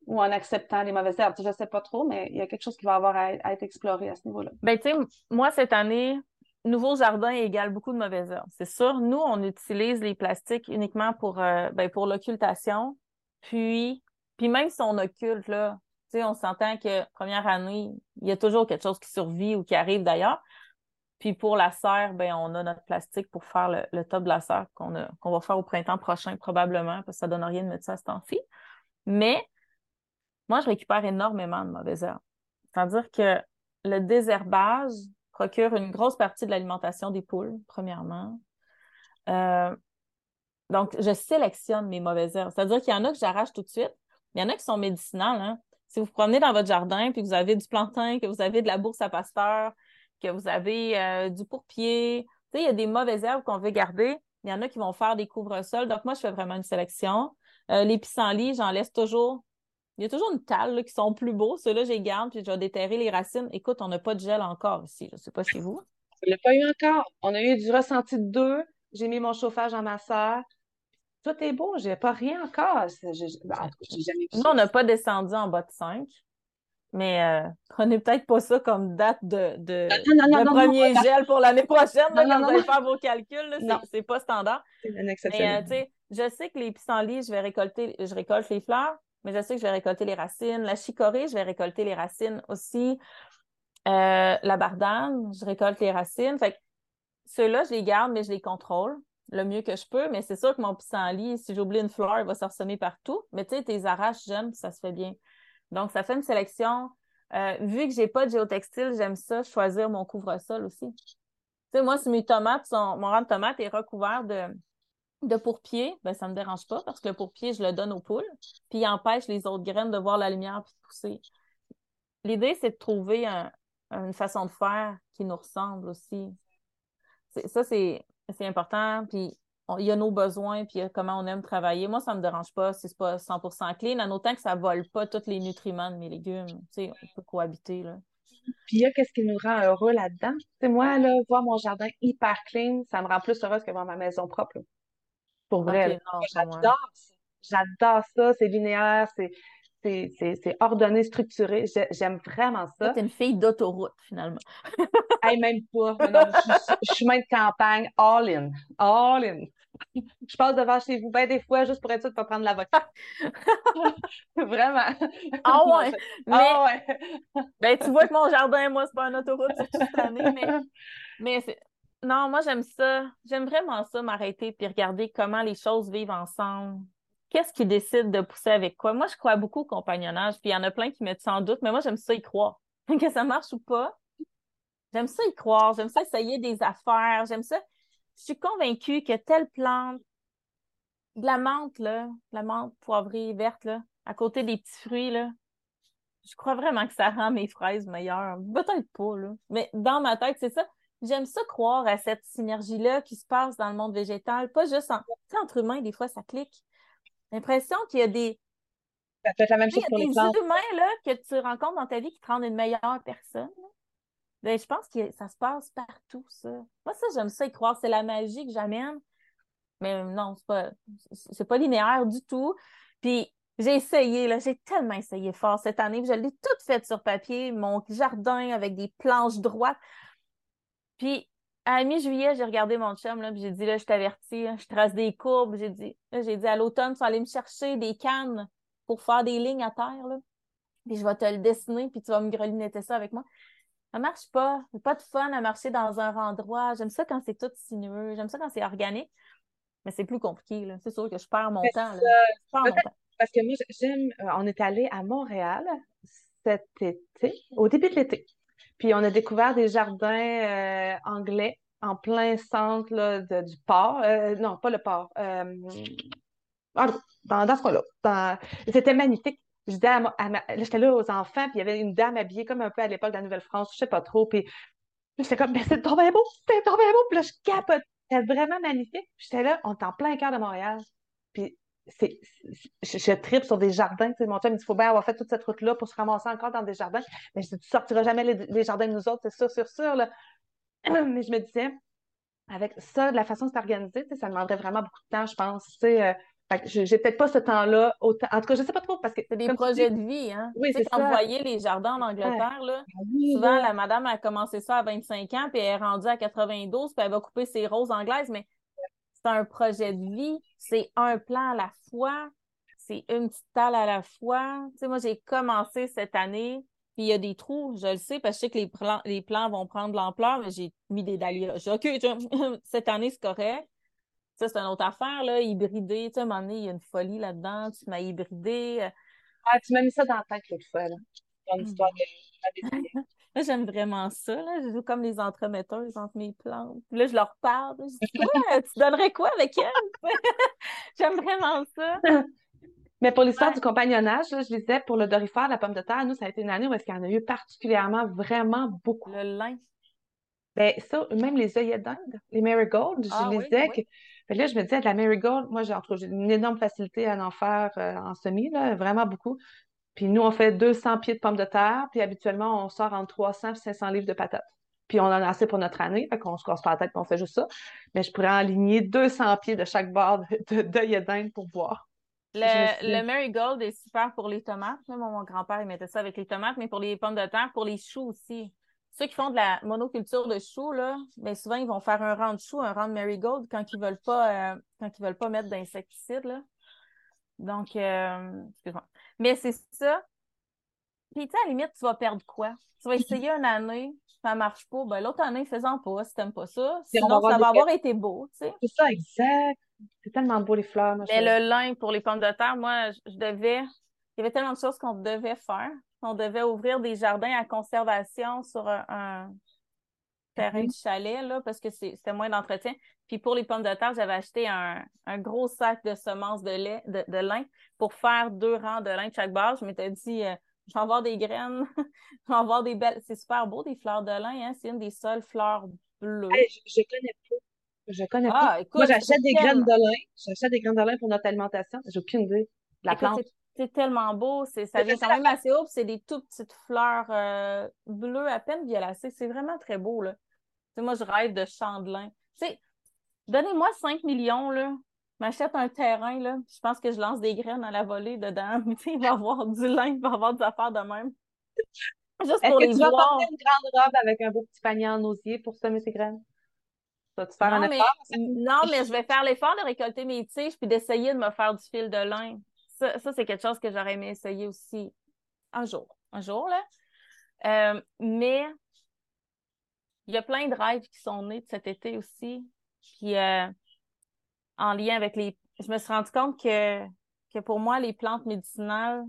ou en acceptant les mauvaises herbes. Je ne sais pas trop, mais il y a quelque chose qui va avoir à, être exploré à ce niveau-là. Ben, tu sais, moi, cette année, nouveau jardin égale beaucoup de mauvaises herbes. C'est sûr, nous, on utilise les plastiques uniquement pour, euh, ben, pour l'occultation. Puis, puis même si on occulte, là, sais, on s'entend que première année, il y a toujours quelque chose qui survit ou qui arrive d'ailleurs. Puis pour la serre, ben, on a notre plastique pour faire le, top de la serre qu'on qu'on va faire au printemps prochain probablement, parce que ça donne rien de mettre ça à ce temps-ci. Mais moi, je récupère énormément de mauvaises herbes. C'est-à-dire que le désherbage procure une grosse partie de l'alimentation des poules, premièrement. Euh, donc, je sélectionne mes mauvaises herbes. C'est-à-dire qu'il y en a que j'arrache tout de suite. Il y en a qui sont médicinales. Hein. Si vous promenez dans votre jardin puis que vous avez du plantain, que vous avez de la bourse à pasteur, que vous avez euh, du pourpier, tu sais, il y a des mauvaises herbes qu'on veut garder. Il y en a qui vont faire des couvre-sols. Donc, moi, je fais vraiment une sélection. Euh, les pissenlits, j'en laisse toujours il y a toujours une talle qui sont plus beaux. Ceux-là, j'ai garde, puis je vais déterrer les racines. Écoute, on n'a pas de gel encore ici. Je ne sais pas chez vous. On l'a pas eu encore. On a eu du ressenti de deux. J'ai mis mon chauffage en ma soeur. Tout est beau. J'ai pas rien encore. Ben, Nous, on n'a pas descendu en bas de 5. Mais euh, prenez peut-être pas ça comme date de, de, premier gel pour l'année prochaine. quand vous allez faire vos calculs, c'est pas standard. C'est une exception. Euh, je sais que les pissenlits, je vais récolter, je récolte les fleurs mais je sais que je vais récolter les racines. La chicorée, je vais récolter les racines aussi. Euh, la bardane, je récolte les racines. Fait que ceux-là, je les garde, mais je les contrôle le mieux que je peux. Mais c'est sûr que mon pissenlit, si j'oublie une fleur, il va se partout. Mais tu sais, tes arraches jeunes, ça se fait bien. Donc, ça fait une sélection. Euh, vu que j'ai pas de géotextile, j'aime ça, choisir mon couvre-sol aussi. Tu sais, moi, si mes tomates sont, mon rang de tomates est recouvert de, de pourpier, ben, ça me dérange pas parce que le pourpier, je le donne aux poules, puis il empêche les autres graines de voir la lumière puis de pousser. L'idée, c'est de trouver une façon de faire qui nous ressemble aussi. Ça, c'est important. Puis il y a nos besoins, puis comment on aime travailler. Moi, ça ne me dérange pas si ce n'est pas 100% clean, en autant que ça ne vole pas tous les nutriments de mes légumes. Tu sais, on peut cohabiter. Là. Puis il y a qu'est-ce qui nous rend heureux là-dedans? C'est moi, là, voir mon jardin hyper clean, ça me rend plus heureuse que voir ma maison propre. Pour vrai. J'adore ça. J'adore ça. C'est linéaire, c'est c'est ordonné, structuré. J'aime vraiment ça. Tu es une fille d'autoroute, finalement. hey, même pas. je, suis chemin de campagne, all in. All in. Je passe devant chez vous bien des fois juste pour être sûr de ne pas prendre l'avocat. Vraiment. Ah ouais. ah ouais. ben, tu vois que mon jardin, moi, c'est pas une autoroute cette année, mais, mais non, moi, j'aime ça. J'aime vraiment ça, m'arrêter puis regarder comment les choses vivent ensemble. Qu'est-ce qui décide de pousser avec quoi? Moi, je crois beaucoup au compagnonnage, puis il y en a plein qui mettent sans doute, mais moi, j'aime ça y croire. que ça marche ou pas, j'aime ça y croire, j'aime ça essayer des affaires, j'aime ça. Je suis convaincue que telle plante, de la menthe, là, de la menthe poivrée verte, là, à côté des petits fruits, là, je crois vraiment que ça rend mes fraises meilleures. Peut-être pas, là. Mais dans ma tête, c'est ça. J'aime ça croire à cette synergie-là qui se passe dans le monde végétal, pas juste entre humains, des fois ça clique. L'impression qu'il y a des. Ça fait la même chose pour les plantes. humains là, que tu rencontres dans ta vie qui te rendent une meilleure personne. Ben, je pense que ça se passe partout, ça. Moi, ça, j'aime ça y croire. C'est la magie que j'amène. Mais non, c'est pas, c'est pas linéaire du tout. Puis j'ai essayé, là, j'ai tellement essayé fort cette année. Je l'ai tout fait sur papier, mon jardin avec des planches droites. Puis à mi-juillet, j'ai regardé mon chum, là, puis j'ai dit, là, je t'avertis, je trace des courbes. J'ai dit, j'ai dit, à l'automne, tu vas aller me chercher des cannes pour faire des lignes à terre, là. Puis je vais te le dessiner, puis tu vas me grelinetter ça avec moi. Ça marche pas. C'est pas de fun à marcher dans un endroit. J'aime ça quand c'est tout sinueux. J'aime ça quand c'est organique. Mais c'est plus compliqué, là. C'est sûr que je perds mon temps, là. Je perds mon temps. Parce que moi, j'aime. euh, on est allé à Montréal cet été, au début de l'été. Puis on a découvert des jardins euh, anglais en plein centre là, du port. Euh, non, pas le port. Euh, dans, dans ce coin-là. C'était magnifique. Je disais à j'étais là aux enfants, puis il y avait une dame habillée comme un peu à l'époque de la Nouvelle-France, je sais pas trop. Puis j'étais comme, mais c'est bien beau, c'est bien beau. Puis là, je capote. C'était vraiment magnifique. J'étais là, on est en plein cœur de Montréal. Puis c'est, je, je tripe sur des jardins. Tu sais, mon chum, il dit, faut bien avoir fait toute cette route-là pour se ramasser encore dans des jardins. Mais je dis, tu sortiras jamais les, les jardins de nous autres, c'est sûr, sûr, sûr, là. Mais je me disais, avec ça, de la façon que c'est organisé, tu sais, ça demanderait vraiment beaucoup de temps, je pense. Tu sais, euh, j'ai peut-être pas ce temps-là autant. En tout cas, je sais pas trop parce que. C'est des projets dis- de vie, hein? Oui, Tu sais, c'est ça. vous voyez les jardins en Angleterre, là, Ah oui, souvent, là. la madame a commencé ça à 25 ans, puis elle est rendue à 92, puis elle va couper ses roses anglaises, mais un projet de vie, c'est un plan à la fois, c'est une petite talle à la fois. Tu sais, moi, j'ai commencé cette année, puis il y a des trous, je le sais, parce que je sais que les plans, les plans vont prendre de l'ampleur, mais j'ai mis des dahlias. J'ai OK, je- cette année, c'est correct. Ça, c'est une autre affaire, là, hybrider. Tu sais, à un moment donné, il y a une folie là-dedans. Tu m'as hybridé. Ah, tu m'as mis ça dans la tête l'autre fois, là. Mm. histoire de. Là, j'aime vraiment ça. Là. Je joue comme les entremetteuses entre mes plantes. Puis là, je leur parle. Je dis, tu donnerais quoi avec elle? j'aime vraiment ça. Mais pour l'histoire Ouais. du compagnonnage, là, je disais, pour le dorifère, la pomme de terre, nous, ça a été une année où est-ce qu'il y en a eu particulièrement vraiment beaucoup. Le lin. Ben, ça, même les œillets d'Inde, les marigolds, je Ah oui, lisais oui. que. Fait que là, je me disais, de la marigold, moi, j'ai une énorme facilité à en faire euh, en semis, là, vraiment beaucoup. Puis nous, on fait 200 pieds de pommes de terre, puis habituellement, on sort entre 300 et 500 livres de patates. Puis on en a assez pour notre année, fait qu'on se casse pas la tête, puis on fait juste ça. Mais je pourrais aligner 200 pieds de chaque bord de- de- pour me Le, suis- le marigold est super pour les tomates. Là, Moi, mon grand-père, il mettait ça avec les tomates, mais pour les pommes de terre, pour les choux aussi. Ceux qui font de la monoculture de choux, là, ben souvent, ils vont faire un rang de choux, un rang de marigold quand ils veulent pas, euh, quand ils veulent pas mettre d'insecticides, là. Donc, euh, excuse-moi. Mais c'est ça. Puis, tu sais, à la limite, tu vas perdre quoi? Tu vas essayer une année, ça marche pas. Ben, l'autre année, fais-en pas si t'aimes pas ça. Va Sinon, ça va avoir été beau, tu sais. C'est ça, exact. C'est tellement beau, les fleurs. Mais le lin pour les pommes de terre, moi, je, je devais. Il y avait tellement de choses qu'on devait faire. On devait ouvrir des jardins à conservation sur un, un terrain Mhm. de chalet, là, parce que c'est- c'était moins d'entretien. Puis pour les pommes de terre, j'avais acheté un, un gros sac de semences de lait, de, de lin, pour faire deux rangs de lin de chaque base. Je m'étais dit, euh, je vais avoir des graines, je vais avoir des belles. C'est super beau, des fleurs de lin, hein. C'est une des seules fleurs bleues. Hey, je, je connais pas. Je connais pas. Ah, écoute, Moi, j'achète des graines de lin. J'achète des graines de lin pour notre alimentation. J'ai aucune idée de la Écoute, plante. c'est- tellement beau, c'est, ça vient quand même assez haut, c'est des tout petites fleurs euh, bleues à peine violacées. C'est vraiment très beau, là. Sais, moi, je rêve de champ de lin. Tu sais, donnez-moi 5 millions, là, m'achète un terrain, là, je pense que je lance des graines à la volée dedans. Mais tu sais, il va y avoir du lin, il va y avoir des affaires de même. Juste pour que les tu vas porter une grande robe avec un beau petit panier en osier pour semer ces graines? Vas-tu faire un Non, mais, effort? non, mais je vais faire l'effort de récolter mes tiges puis d'essayer de me faire du fil de lin. Ça, ça c'est quelque chose que j'aurais aimé essayer aussi un jour. Un jour, là. Euh, mais il y a plein de rêves qui sont nés de cet été aussi. Puis euh, en lien avec les. Je me suis rendu compte que, que pour moi, les plantes médicinales,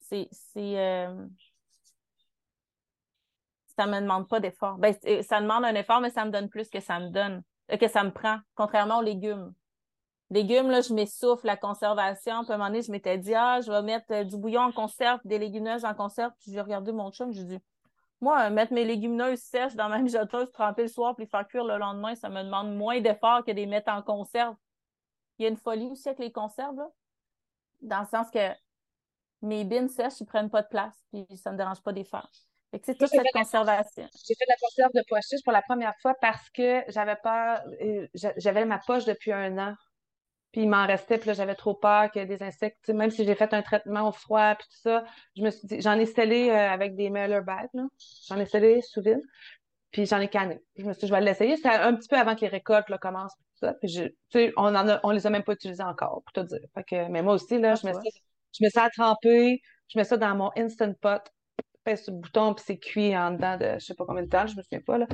c'est. euh, ça me demande pas d'effort. Ben, c'est- ça demande un effort, mais ça me donne plus que ça me donne, euh, que ça me prend, contrairement aux légumes. légumes, là, je m'essouffle la conservation. Puis à un moment donné, je m'étais dit, ah, je vais mettre euh, du bouillon en conserve, des légumineuses en conserve. Puis j'ai regardé mon chum, j'ai dit, moi, mettre mes légumineuses sèches dans ma mijoteuse, tremper le soir, puis les faire cuire le lendemain, ça me demande moins d'efforts que de les mettre en conserve. Il y a une folie aussi avec les conserves, là, dans le sens que mes bines sèches, ils prennent pas de place, puis ça me dérange pas de les faire. Fait que c'est toute cette conservation. J'ai fait de la conserve de pois chiches pour la première fois parce que j'avais peur, euh, j'avais ma poche depuis un an. Puis il m'en restait, puis là, j'avais trop peur ait des insectes. même si j'ai fait un traitement au froid, puis tout ça, je me suis dit, j'en ai scellé euh, avec des mailer bags, J'en ai scellé sous vide, puis j'en ai canné. Je me suis dit, je vais l'essayer. C'était un petit peu avant que les récoltes là, commencent, tout ça. Puis, je, tu sais, on en a, on les a même pas utilisés encore, pour te dire. Fait que, mais moi aussi, là, ah, je, mets ça, je mets ça à tremper, je mets ça dans mon Instant Pot, pèse sur le bouton, puis c'est cuit en dedans de je sais pas combien de temps, je me souviens pas, là.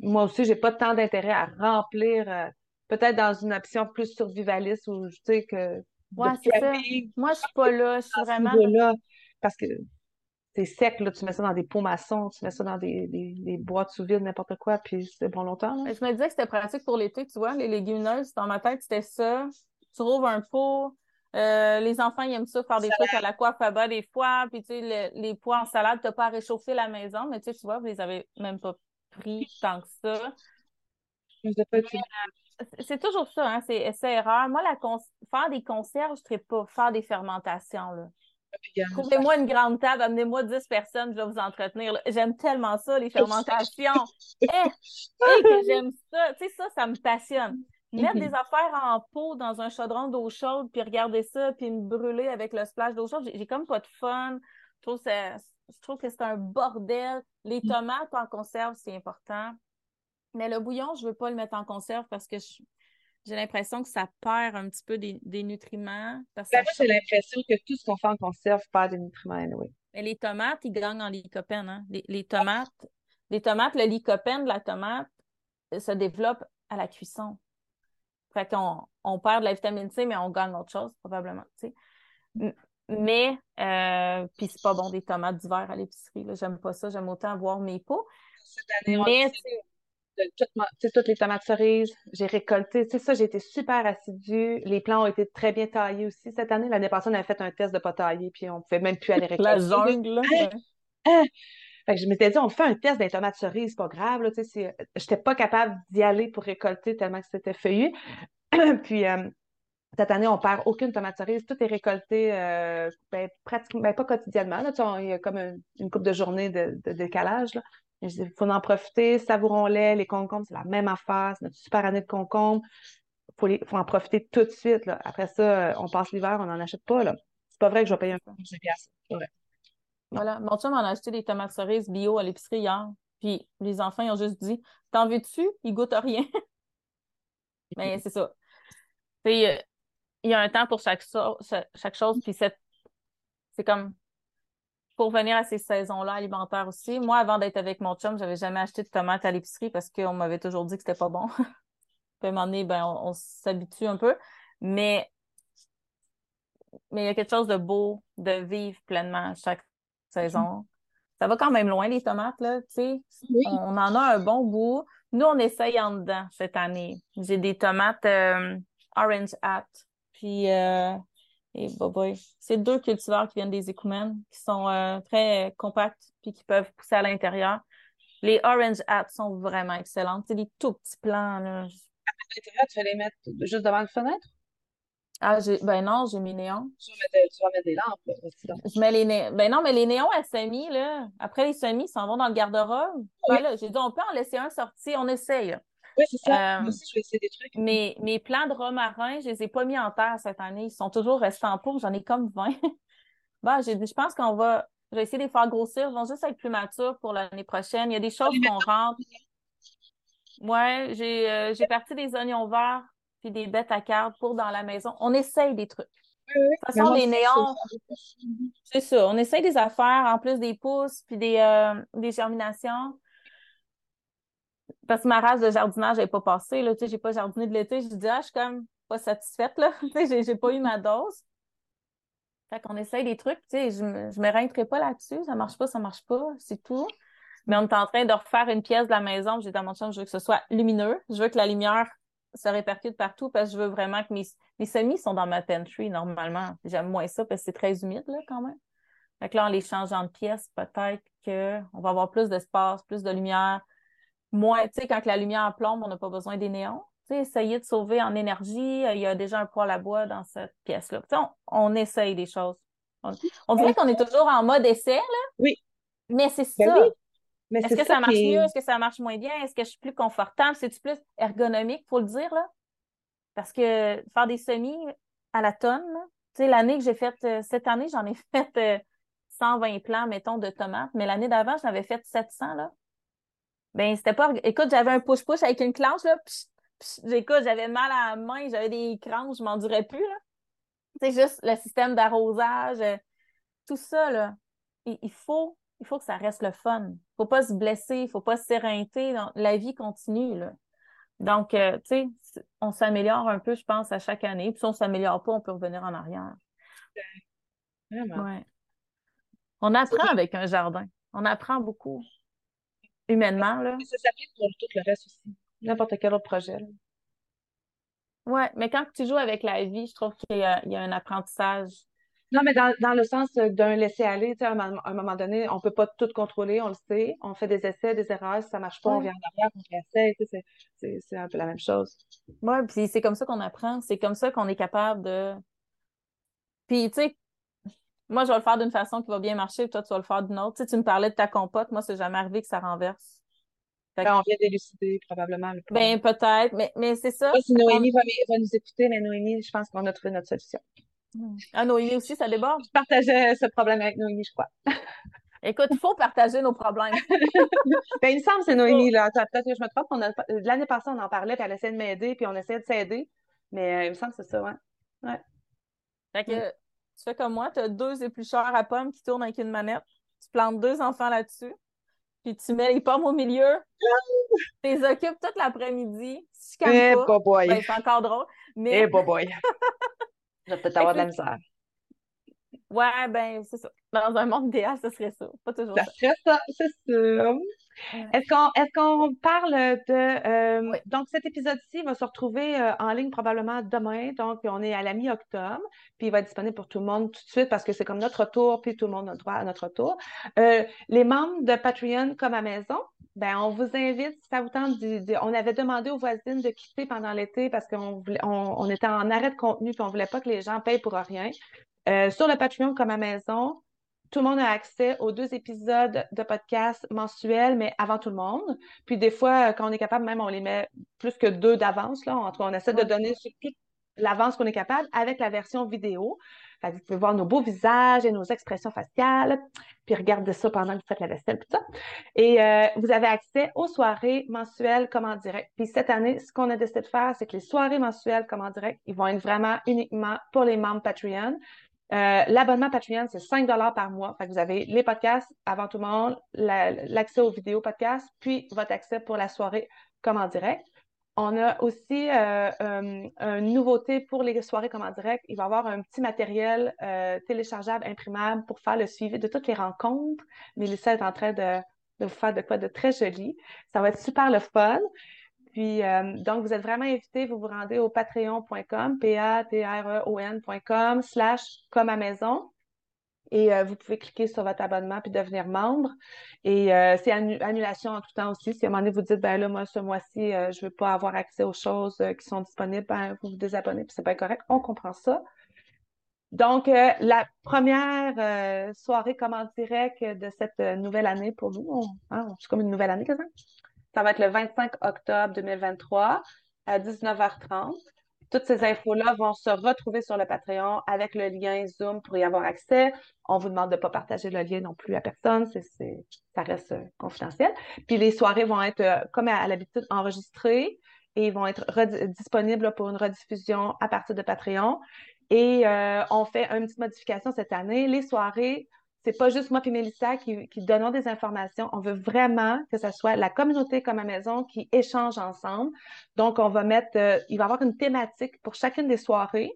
Moi aussi, j'ai pas tant d'intérêt à remplir... Euh, peut-être dans une option plus survivaliste où je sais que. Ouais, c'est ça. Moi, je suis pas là. Je suis vraiment. Là, parce que c'est sec, là, tu mets ça dans des pots maçons, tu mets ça dans des, des, boîtes sous vide, n'importe quoi, puis c'est bon longtemps. Je me disais que c'était pratique pour l'été, tu vois, les légumineuses, dans ma tête, c'était ça. Tu rouvres un pot, euh, les enfants, ils aiment ça faire des trucs à la coiffe à bas des fois, puis tu sais, les pois en salade, tu n'as pas à réchauffer la maison, mais tu sais, tu vois, vous les avez même pas pris tant que ça. C'est toujours ça, hein, c'est essai-erreur. Moi, la faire des conserves, je ne pas faire des fermentations. Là. Ah, Trouvez-moi une grande table, amenez-moi 10 personnes, je vais vous entretenir. J'aime tellement ça, les fermentations. Eh, eh, que j'aime ça. Tu sais, ça, ça me passionne. Mettre des affaires en pot dans un chaudron d'eau chaude, puis regarder ça, puis me brûler avec le splash d'eau chaude, j'ai comme pas de fun. Je trouve, je trouve que c'est un bordel. Les mm. tomates en conserve, c'est important. Mais le bouillon, je ne veux pas le mettre en conserve parce que j'ai l'impression que ça perd un petit peu des, nutriments. Parce ben, moi, j'ai l'impression que tout ce qu'on fait en conserve perd des nutriments, oui. Mais les tomates, ils gagnent en lycopène. Hein? Les, tomates, les tomates, le lycopène de la tomate euh, se développe à la cuisson. Fait qu'on on perd de la vitamine C, mais on gagne autre chose, probablement. Mais, euh, puis c'est pas bon des tomates d'hiver à l'épicerie. J'aime pas ça. J'aime autant avoir mes pots. mais, toutes les tomates cerises, j'ai récolté. C'est ça, j'ai été super assidue. Les plants ont été très bien taillés aussi cette année. L'année passée, on avait fait un test de pas tailler, puis on pouvait même plus aller récolter. La jungle, là. Hein? Je m'étais dit, on fait un test des tomates cerises, pas grave. Là, j'étais pas capable d'y aller pour récolter tellement que c'était feuillu. puis euh, cette année, on perd aucune tomate cerise. Tout est récolté euh, ben, pratiquement, ben, pas quotidiennement. Là, il y a comme une, coupe de journée de, décalage. Là. Il faut en profiter, savourons-les. Les concombres, c'est la même affaire. C'est notre super année de concombres. Il faut, en profiter tout de suite. Là. Après ça, euh, on passe l'hiver, on n'en achète pas. Là. C'est pas vrai que je vais payer un peu Voilà. Mon chum en a acheté des tomates cerises bio à l'épicerie hier. Puis les enfants, ils ont juste dit T'en veux-tu? Ils goûtent à rien. Mais c'est ça. Euh, il y a un temps pour chaque, chaque chose. Puis c'est comme pour venir à ces saisons-là alimentaires aussi. Moi, avant d'être avec mon chum, j'avais jamais acheté de tomates à l'épicerie parce qu'on m'avait toujours dit que c'était pas bon. Puis à un moment donné, ben, on, s'habitue un peu. Mais mais il y a quelque chose de beau de vivre pleinement chaque saison. Ça va quand même loin, les tomates, là, tu sais. On, en a un bon goût. Nous, on essaye en dedans cette année. J'ai des tomates euh, Orange Hat. Puis euh, et C'est deux cultivars qui viennent des écoumènes, qui sont euh, très compacts puis qui peuvent pousser à l'intérieur. Les Orange Hats sont vraiment excellentes. C'est des tout petits plants. Là. À l'intérieur, tu vas les mettre juste devant la fenêtre? Ah, ben non, j'ai mis néons. Tu vas mettre, des lampes aussi. Je mets les néons. Ben non, mais les néons à semis, là. Après les semis, ils s'en vont dans le garde-robe. Ben j'ai dit, on peut en laisser un sorti, on essaye. Oui, c'est ça. Moi aussi, je vais essayer des trucs. Mes, mes plants de romarin, je les ai pas mis en terre cette année. Ils sont toujours restés en pot. J'en ai comme 20. bah, j'ai je pense qu'on va, je vais essayer de les faire grossir. Ils vont juste être plus matures pour l'année prochaine. Il y a des choses qu'on rentre. Ouais, j'ai, euh, j'ai parti des oignons verts puis des bêtes à cartes pour dans la maison. On essaye des trucs. De toute façon, les néons, c'est ça. On essaye des affaires en plus des pousses puis des, euh, des germinations parce que ma race de jardinage n'est pas passée, là, tu sais, j'ai pas jardiné de l'été, je dis, ah, je suis comme pas satisfaite, là, tu sais, j'ai pas eu ma dose. Fait qu'on essaye des trucs, tu sais, je me, me pas là-dessus, ça marche pas, ça marche pas, c'est tout. Mais on est en train de refaire une pièce de la maison, j'ai dans mon chambre, je veux que ce soit lumineux, je veux que la lumière se répercute partout parce que je veux vraiment que mes, semis sont dans ma pantry normalement. J'aime moins ça parce que c'est très humide là, quand même. Fait que là, en les changeant de pièces, peut-être qu'on va avoir plus d'espace, plus de lumière. Moins, tu sais, quand la lumière plombe, on n'a pas besoin des néons. Tu sais, essayer de sauver en énergie. Il y a déjà un poêle à bois dans cette pièce-là. Tu sais, on, essaye des choses. On, dirait qu'on est toujours en mode essai, là. Oui. Mais c'est ben ça. Est-ce que ça, marche mieux? Est-ce que ça marche moins bien? Est-ce que je suis plus confortable? C'est-tu plus ergonomique, faut le dire, là? Parce que faire des semis à la tonne, tu sais, l'année que j'ai faite, euh, cette année, j'en ai fait 120 euh, plants, mettons, de tomates, mais l'année d'avant, j'en avais fait 700, là. Ben, c'était pas. Écoute, j'avais un push-push avec une clanche, là. écoute, j'avais mal à la main, j'avais des crans, je m'en dirais plus, là. C'est juste le système d'arrosage, euh, tout ça, là. il faut il faut que ça reste le fun. Il faut pas se blesser, il faut pas s'éreinter. La vie continue, là. Donc, euh, tu sais, on s'améliore un peu, je pense, à chaque année. Puis si on s'améliore pas, on peut revenir en arrière. Ouais. On apprend avec un jardin. On apprend beaucoup. Humainement, là. Ça s'applique pour tout le reste aussi. N'importe quel autre projet. Oui, mais quand tu joues avec la vie, je trouve qu'il y, a un apprentissage non, mais dans, dans le sens d'un laisser-aller, tu sais, à un, moment donné, on ne peut pas tout contrôler, on le sait. On fait des essais, des erreurs. Si ça ne marche pas, on vient en arrière, on réessaye. Tu sais, c'est un peu la même chose. Oui, puis c'est comme ça qu'on apprend. C'est comme ça qu'on est capable de. Puis, tu sais, moi, je vais le faire d'une façon qui va bien marcher, toi, tu vas le faire d'une autre. Tu sais, tu me parlais de ta compote. Moi, c'est jamais arrivé que ça renverse. Ben, on vient d'élucider probablement. Le ben, peut-être, mais, mais c'est ça. si Noémie va, va, nous écouter, mais Noémie, je pense qu'on a trouvé notre solution. Ah, Noémie aussi, ça déborde? Je partageais ce problème avec Noémie, je crois. Écoute, il faut partager nos problèmes. ben, il me semble que c'est Noémie, là. Peut-être que je me trompe. L'année passée, on en parlait, puis elle essayait de m'aider, puis on essayait de s'aider. Mais euh, il me semble que c'est ça, ouais. ouais. Fait que tu fais comme moi, tu as deux éplucheurs à pommes qui tournent avec une manette. Tu plantes deux enfants là-dessus, puis tu mets les pommes au milieu. tu les occupes toute l'après-midi. Si tu eh, pas, ben, c'est encore drôle. Mais... Eh, boy. Je vais peut-être avoir de la misère. Ouais, ben, c'est ça. Dans un monde idéal, ce serait ça. Pas toujours ça. Ça serait ça, c'est sûr. Est-ce qu'on est qu'on parle de. Euh, donc, cet épisode-ci va se retrouver euh, en ligne probablement demain. Donc, on est à la mi-octobre. Puis, il va être disponible pour tout le monde tout de suite parce que c'est comme notre tour, puis tout le monde a droit à notre tour. Euh, les membres de Patreon comme à maison, ben, on vous invite, si ça vous tente, on avait demandé aux voisines de quitter pendant l'été parce qu'on on, était en arrêt de contenu puis on voulait pas que les gens payent pour rien. Sur le Patreon comme à maison, tout le monde a accès aux deux épisodes de podcast mensuels, mais avant tout le monde. Puis des fois, quand on est capable, même on les met plus que deux d'avance. Là. En on essaie de donner l'avance qu'on est capable avec la version vidéo vous pouvez voir nos beaux visages et nos expressions faciales, puis regardez ça pendant que vous faites la vaisselle, tout ça. Et euh, vous avez accès aux soirées mensuelles comme en direct. Puis cette année, ce qu'on a décidé de faire, c'est que les soirées mensuelles comme en direct, ils vont être vraiment uniquement pour les membres Patreon. Euh, l'abonnement Patreon, c'est 5 par mois. Vous avez les podcasts avant tout le monde, l'accès aux vidéos podcasts, puis votre accès pour la soirée comme en direct. On a aussi euh, euh, une nouveauté pour les soirées comme en direct. Il va y avoir un petit matériel téléchargeable, imprimable pour faire le suivi de toutes les rencontres. Mélissa est en train de, vous faire de quoi de très joli. Ça va être super le fun. Puis, donc, vous êtes vraiment invités, vous vous rendez au patreon.com, p-a-t-r-e-o-n.com, slash comme à maison. Et euh, vous pouvez cliquer sur votre abonnement puis devenir membre. Et euh, c'est annulation en tout temps aussi. Si à un moment donné, vous dites, ben là, moi, ce mois-ci, euh, je ne veux pas avoir accès aux choses qui sont disponibles, ben, vous vous désabonnez, puis c'est pas correct. On comprend ça. Donc, la première soirée comme en direct de cette nouvelle année pour nous, hein, c'est comme une nouvelle année, quasiment. Ça va être le 25 octobre 2023 à 19h30. Toutes ces infos-là vont se retrouver sur le Patreon avec le lien Zoom pour y avoir accès. On vous demande de ne pas partager le lien non plus à personne, ça reste euh, confidentiel. Puis les soirées vont être, euh, comme à, l'habitude, enregistrées et vont être disponibles pour une rediffusion à partir de Patreon. Et euh, on fait une petite modification cette année. Les soirées c'est pas juste moi et Mélissa qui, donnons des informations. On veut vraiment que ce soit la communauté comme à maison qui échange ensemble. Donc, on va mettre, euh, il va y avoir une thématique pour chacune des soirées,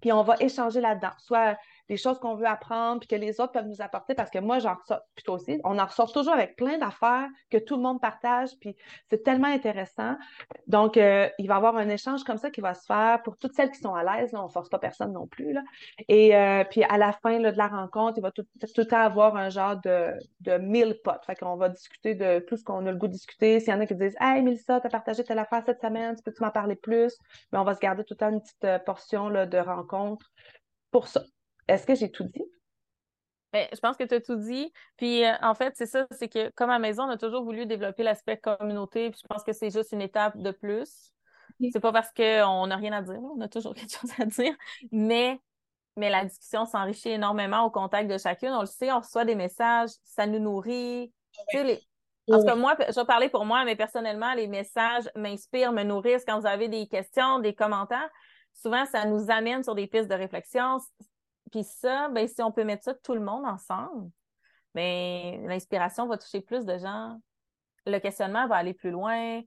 puis on va échanger là-dedans. Des choses qu'on veut apprendre, puis que les autres peuvent nous apporter, parce que moi, j'en ressors, puis toi aussi, on en ressort toujours avec plein d'affaires que tout le monde partage, puis c'est tellement intéressant. Donc, euh, il va y avoir un échange comme ça qui va se faire pour toutes celles qui sont à l'aise, on ne force pas personne non plus, là. Et euh, puis, à la fin de la rencontre, il va tout, le temps avoir un genre de, de mille potes. Fait qu'on va discuter de tout ce qu'on a le goût de discuter. S'il y en a qui disent « Hey, Mélissa, as partagé telle affaire cette semaine, tu peux-tu m'en parler plus? » Mais on va se garder tout le temps une petite euh, portion là, de rencontre pour ça. Est-ce que j'ai tout dit? Ben, je pense que tu as tout dit. Puis euh, en fait, c'est ça, c'est que comme à maison, on a toujours voulu développer l'aspect communauté. Puis je pense que c'est juste une étape de plus. C'est pas parce qu'on n'a rien à dire, on a toujours quelque chose à dire, mais, mais la discussion s'enrichit énormément au contact de chacune. On le sait, on reçoit des messages, ça nous nourrit. Sais, les... Parce que moi, je vais parler pour moi, mais personnellement, les messages m'inspirent, me nourrissent. Quand vous avez des questions, des commentaires, souvent, ça nous amène sur des pistes de réflexion. Puis ça, ben, si on peut mettre ça tout le monde ensemble, ben, l'inspiration va toucher plus de gens. Le questionnement va aller plus loin.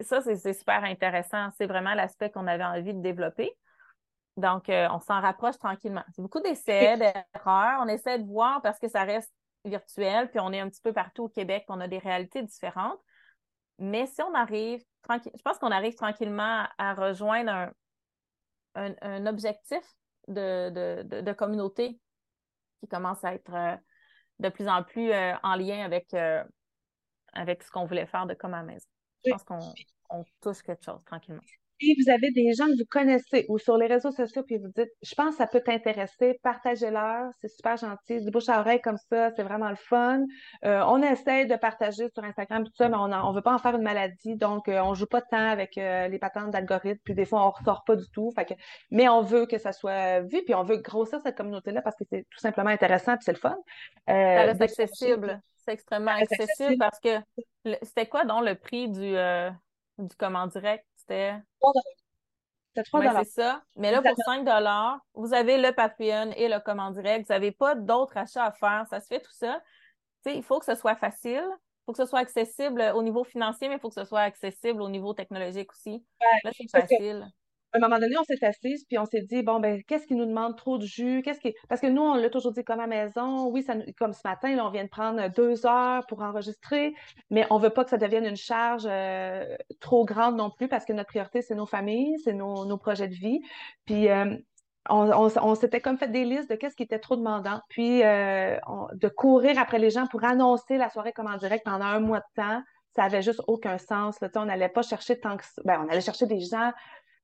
Ça, c'est super intéressant. C'est vraiment l'aspect qu'on avait envie de développer. Donc, euh, on s'en rapproche tranquillement. C'est beaucoup d'essais, d'erreurs. On essaie de voir parce que ça reste virtuel, puis on est un petit peu partout au Québec, on a des réalités différentes. Mais si on arrive, je pense qu'on arrive tranquillement à rejoindre un, objectif de, communauté qui commence à être euh, de plus en plus euh, en lien avec, euh, avec ce qu'on voulait faire de comme à maison. Je pense qu'on touche quelque chose tranquillement si vous avez des gens que vous connaissez ou sur les réseaux sociaux, puis vous dites, je pense que ça peut t'intéresser, partagez-leur, c'est super gentil, du bouche à oreille comme ça, c'est vraiment le fun. Euh, on essaie de partager sur Instagram tout ça, mais on ne veut pas en faire une maladie, donc euh, on joue pas de temps avec euh, les patentes d'algorithmes, puis des fois on ressort pas du tout. Fait que, mais on veut que ça soit vu, puis on veut grossir cette communauté-là parce que c'est tout simplement intéressant, puis c'est le fun. ça reste accessible, c'est extrêmement accessible, parce que c'était quoi donc le prix du, du comment direct? C'était. C'est 3 C'est ça. Mais là, pour 5 vous avez le Patreon et le command direct. Vous n'avez pas d'autres achats à faire. Ça se fait tout ça. il faut que ce soit facile. Il faut que ce soit accessible au niveau financier, mais il faut que ce soit accessible au niveau technologique aussi. là, c'est facile à un moment donné, on s'est assise puis on s'est dit, bon, ben, qu'est-ce qui nous demande trop de jus? Qui... Parce que nous, on l'a toujours dit comme à maison. Oui, ça, comme ce matin, là, on vient de prendre deux heures pour enregistrer, mais on veut pas que ça devienne une charge euh, trop grande non plus parce que notre priorité, c'est nos familles, c'est nos, nos, projets de vie. Puis, euh, on, on, s'était comme fait des listes de qu'est-ce qui était trop demandant, puis euh, de courir après les gens pour annoncer la soirée comme en direct pendant un mois de temps ça avait juste aucun sens. On n'allait pas chercher tant que ben, on allait chercher des gens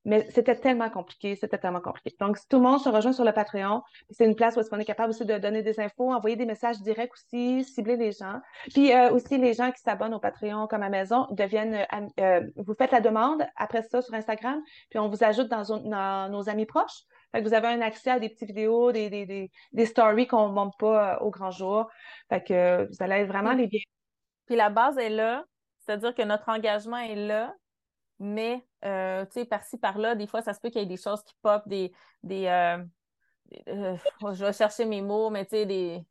mais c'était tellement compliqué, c'était tellement compliqué. Donc, si tout le monde se rejoint sur le Patreon, c'est une place où est-ce qu'on est capable aussi de donner des infos, envoyer des messages directs aussi, cibler les gens. Puis euh, aussi, les gens qui s'abonnent au Patreon comme à maison deviennent, euh, euh, vous faites la demande après ça sur Instagram, puis on vous ajoute dans, nos amis proches. Fait que vous avez un accès à des petites vidéos, des, des, des, stories qu'on ne montre pas au grand jour. Fait que vous allez être vraiment les bien. Puis la base est là, c'est-à-dire que notre engagement est là, mais euh, tu sais, par-ci, par-là, des fois, ça se peut qu'il y ait des choses qui pop, des. des euh, euh, je vais chercher mes mots, mais tu sais, des.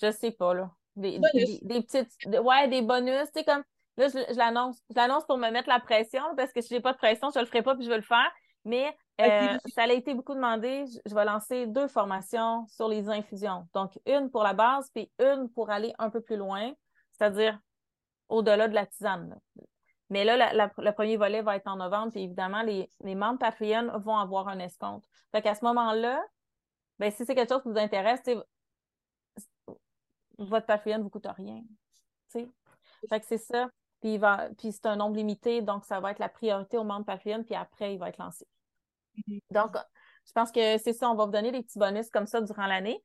Je sais pas, là. Des, des, petites. ouais, des bonus. Tu sais, comme. Là, je, l'annonce. Je l'annonce pour me mettre la pression, parce que si j'ai pas de pression, je le ferai pas puis je vais le faire. Mais ça a été beaucoup demandé. Je, vais lancer deux formations sur les infusions. Donc, une pour la base, puis une pour aller un peu plus loin, c'est-à-dire au-delà de la tisane. Mais là, le premier volet va être en novembre, puis évidemment, les, membres Patreon vont avoir un escompte. Fait qu'à ce moment-là, ben, si c'est quelque chose qui vous intéresse, votre Patreon ne vous coûte rien. Fait que c'est ça. Puis, va, puis c'est un nombre limité, donc ça va être la priorité aux membres Patreon, puis après, il va être lancé. Mm-hmm. Donc, je pense que c'est ça, on va vous donner des petits bonus comme ça durant l'année.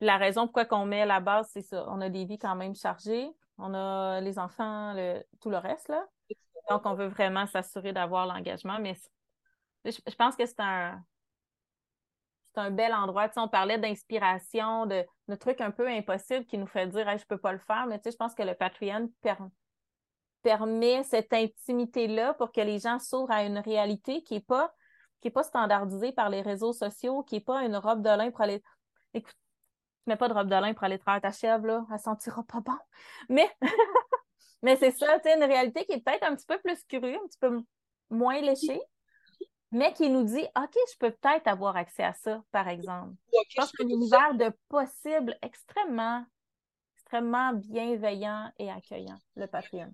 La raison pourquoi on met la base, c'est ça. On a des vies quand même chargées. On a les enfants, tout le reste, là. Donc, on veut vraiment s'assurer d'avoir l'engagement, mais je, pense que c'est un, c'est un bel endroit. On parlait d'inspiration, de, de, trucs un peu impossibles qui nous fait dire je je peux pas le faire, mais je pense que le Patreon permet cette intimité-là pour que les gens s'ouvrent à une réalité qui n'est pas, qui standardisée par les réseaux sociaux, qui n'est pas une robe de lin pour aller. Écoute, tu mets pas de robe de lin pour aller travailler ta chèvre, là, elle sentira pas bon. Mais Mais c'est ça, tu sais, une réalité qui est peut-être un petit peu plus crue, un petit peu moins léchée, mais qui nous dit OK, je peux peut-être avoir accès à ça, par exemple. je pense que univers de possible extrêmement, extrêmement bienveillant et accueillant, le Patreon.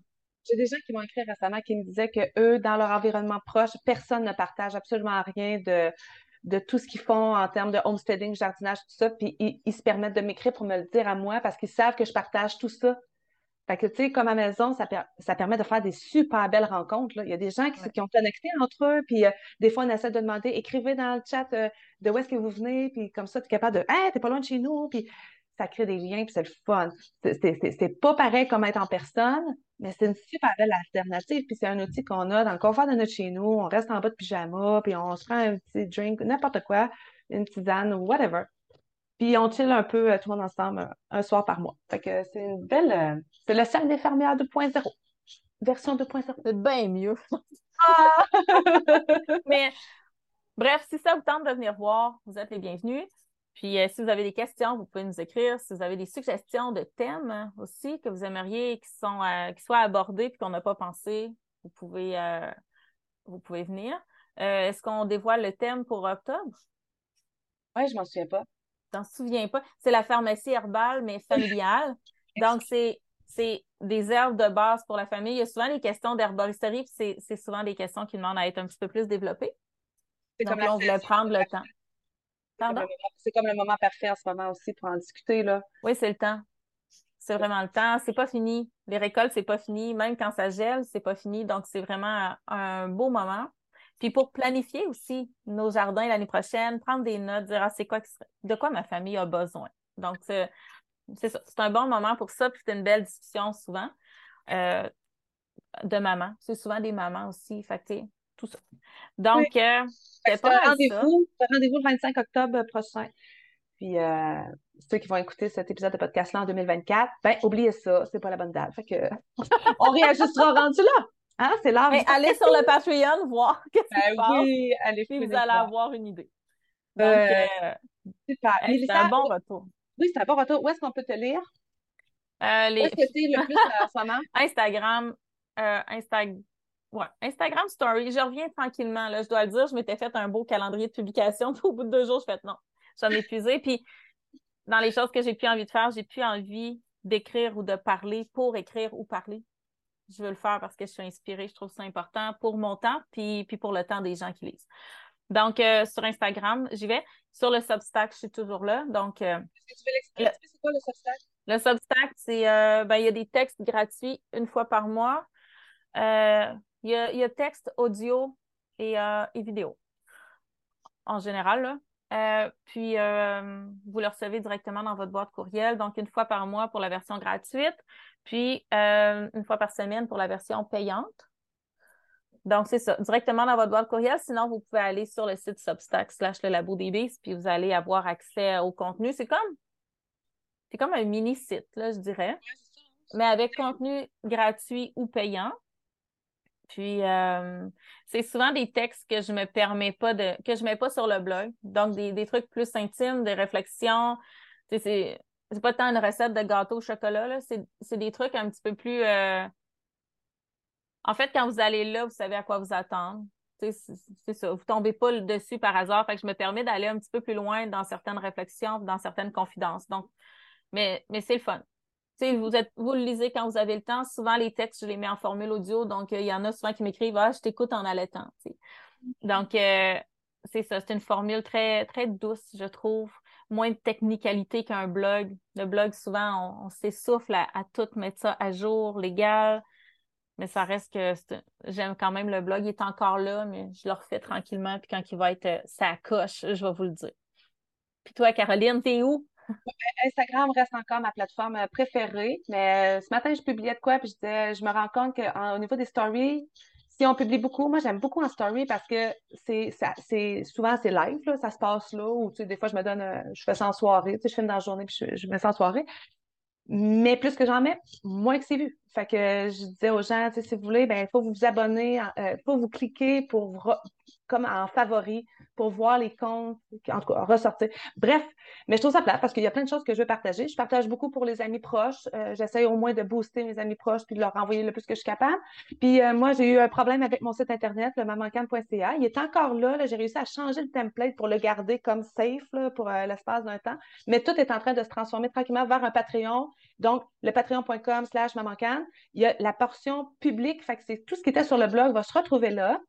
J'ai des gens qui m'ont écrit récemment qui me disaient que eux, dans leur environnement proche, personne ne partage absolument rien de, de tout ce qu'ils font en termes de homesteading, jardinage, tout ça. Puis ils, se permettent de m'écrire pour me le dire à moi parce qu'ils savent que je partage tout ça. Fait que, tu sais, comme à maison, ça, ça, permet de faire des super belles rencontres. Là. Il y a des gens qui, qui ont connecté entre eux, puis euh, des fois, on essaie de demander, écrivez dans le chat euh, de où est-ce que vous venez, puis comme ça, tu es capable de, hey, t'es pas loin de chez nous, puis ça crée des liens, puis c'est le fun. C'est pas pareil comme être en personne, mais c'est une super belle alternative. Puis c'est un outil qu'on a dans le confort de notre chez nous. On reste en bas de pyjama, puis on se prend un petit drink, n'importe quoi, une tisane ou whatever. Puis on chill un peu euh, tout le monde ensemble un, soir par mois. Fait que c'est une belle. Euh, c'est le cercle des fermières 2.0. Version 2.0. C'est bien mieux. Ah! mais bref, si ça vous tente de venir voir, vous êtes les bienvenus. Puis euh, si vous avez des questions, vous pouvez nous écrire. Si vous avez des suggestions de thèmes aussi que vous aimeriez qui, sont, euh, qui soient abordés et qu'on n'a pas pensé, vous pouvez, euh, vous pouvez venir. Est-ce qu'on dévoile le thème pour octobre? Oui, je m'en souviens pas. M'en souviens pas. C'est la pharmacie herbale, mais familiale. Donc, c'est c'est des herbes de base pour la famille. Il y a souvent des questions d'herboristerie, puis c'est souvent des questions qui demandent à être un petit peu plus développées. Donc, là, on voulait prendre le temps. C'est comme, le moment parfait en ce moment aussi pour en discuter. Là. Oui, c'est le temps. C'est vraiment le temps. C'est pas fini. Les récoltes, c'est pas fini. Même quand ça gèle, c'est pas fini. Donc, c'est vraiment un beau moment. Puis pour planifier aussi nos jardins l'année prochaine, prendre des notes, dire ah, c'est quoi de quoi ma famille a besoin. Donc, c'est C'est un bon moment pour ça. Puis c'est une belle discussion souvent euh, de maman. C'est souvent des mamans aussi. Fait que, tout ça. Donc, euh, c'est pas rendez-vous rendez le 25 octobre prochain. Puis euh, ceux qui vont écouter cet épisode de podcast-là en 2024, ben oubliez ça, c'est pas la bonne date. Fait que on réajustera rendu là. Hein? C'est l'heure. allez sur le Patreon voir qu'est-ce qui ben, Oui, allez Puis vous allez avoir une idée. Donc, euh, super. c'est un bon retour. Oui, c'est un bon retour. Où est-ce qu'on peut te lire? les... Où est-ce que tu le plus en ce moment? Instagram, Instagram Ouais, Instagram Story, je reviens tranquillement. Là, je dois le dire, je m'étais fait un beau calendrier de publication. Au bout de deux jours, je fais non, j'en ai épuisé. Puis, dans les choses que j'ai plus envie de faire, j'ai plus envie d'écrire ou de parler pour écrire ou parler. Je veux le faire parce que je suis inspirée, je trouve ça important pour mon temps, puis, puis pour le temps des gens qui lisent. Donc, euh, sur Instagram, j'y vais. Sur le Substack, je suis toujours là. Donc, euh, Est-ce que tu veux l'expliquer? C'est quoi le Substack? Le Substack, c'est, euh, ben, il y a des textes gratuits une fois par mois. Euh, il y a, texte, audio euh, et, vidéo, en général. Euh, puis, vous le recevez directement dans votre boîte courriel, donc une fois par mois pour la version gratuite, puis une fois par semaine pour la version payante. Donc, c'est ça, directement dans votre boîte courriel. Sinon, vous pouvez aller sur le site Substack slash le labo des puis vous allez avoir accès au contenu. C'est comme, c'est comme un mini site, là, je dirais, mais avec contenu gratuit ou payant. Puis, euh, c'est souvent des textes que je me permets pas de, que je mets pas sur le blog. Donc, des, trucs plus intimes, des réflexions. C'est, c'est pas tant une recette de gâteau au chocolat, là. C'est, des trucs un petit peu plus. Euh, en fait, quand vous allez là, vous savez à quoi vous attendre. C'est, ça. Vous tombez pas dessus par hasard. Fait que je me permets d'aller un petit peu plus loin dans certaines réflexions, dans certaines confidences. Donc, mais, mais c'est le fun vous, êtes, vous le lisez quand vous avez le temps. Souvent, les textes, je les mets en formule audio. Donc, euh, il y en a souvent qui m'écrivent Ah, je t'écoute en allaitant. Donc, euh, c'est ça. C'est une formule très, très douce, je trouve. Moins de technicalité qu'un blog. Le blog, souvent, on, s'essouffle à, tout mettre ça à jour, légal. Mais ça reste que j'aime quand même le blog. Il est encore là, mais je le refais tranquillement. Puis quand il va être euh, ça coche, je vais vous le dire. Puis toi, Caroline, t'es où? Instagram reste encore ma plateforme euh, préférée, mais euh, ce matin, je publiais de quoi, puis je, je me rends compte qu'au niveau des stories, si on publie beaucoup, moi j'aime beaucoup en story parce que c'est souvent c'est live, ça se passe là, ou tu sais, des fois je me donne, euh, je fais ça en soirée, tu sais, je filme dans la journée puis je, je mets ça en soirée. Mais plus que j'en mets, moins que c'est vu. Fait que je disais aux gens, si vous voulez, ben, il faut vous abonner, il euh, faut vous cliquer pour comme en favori pour voir les comptes, en tout cas, ressortir. Bref, mais je trouve ça plate parce qu'il y a plein de choses que je veux partager. Je partage beaucoup pour les amis proches. Euh, j'essaie au moins de booster mes amis proches puis de leur envoyer le plus que je suis capable. Puis euh, moi, j'ai eu un problème avec mon site internet, le mamancan.ca. Il est encore là. J'ai réussi à changer le template pour le garder comme safe pour l'espace d'un temps. Mais tout est en train de se transformer tranquillement vers un Patreon. Donc, le patreon.com slash mamancan. Il y a la portion publique, fait que c'est tout ce qui était sur le blog va se retrouver là.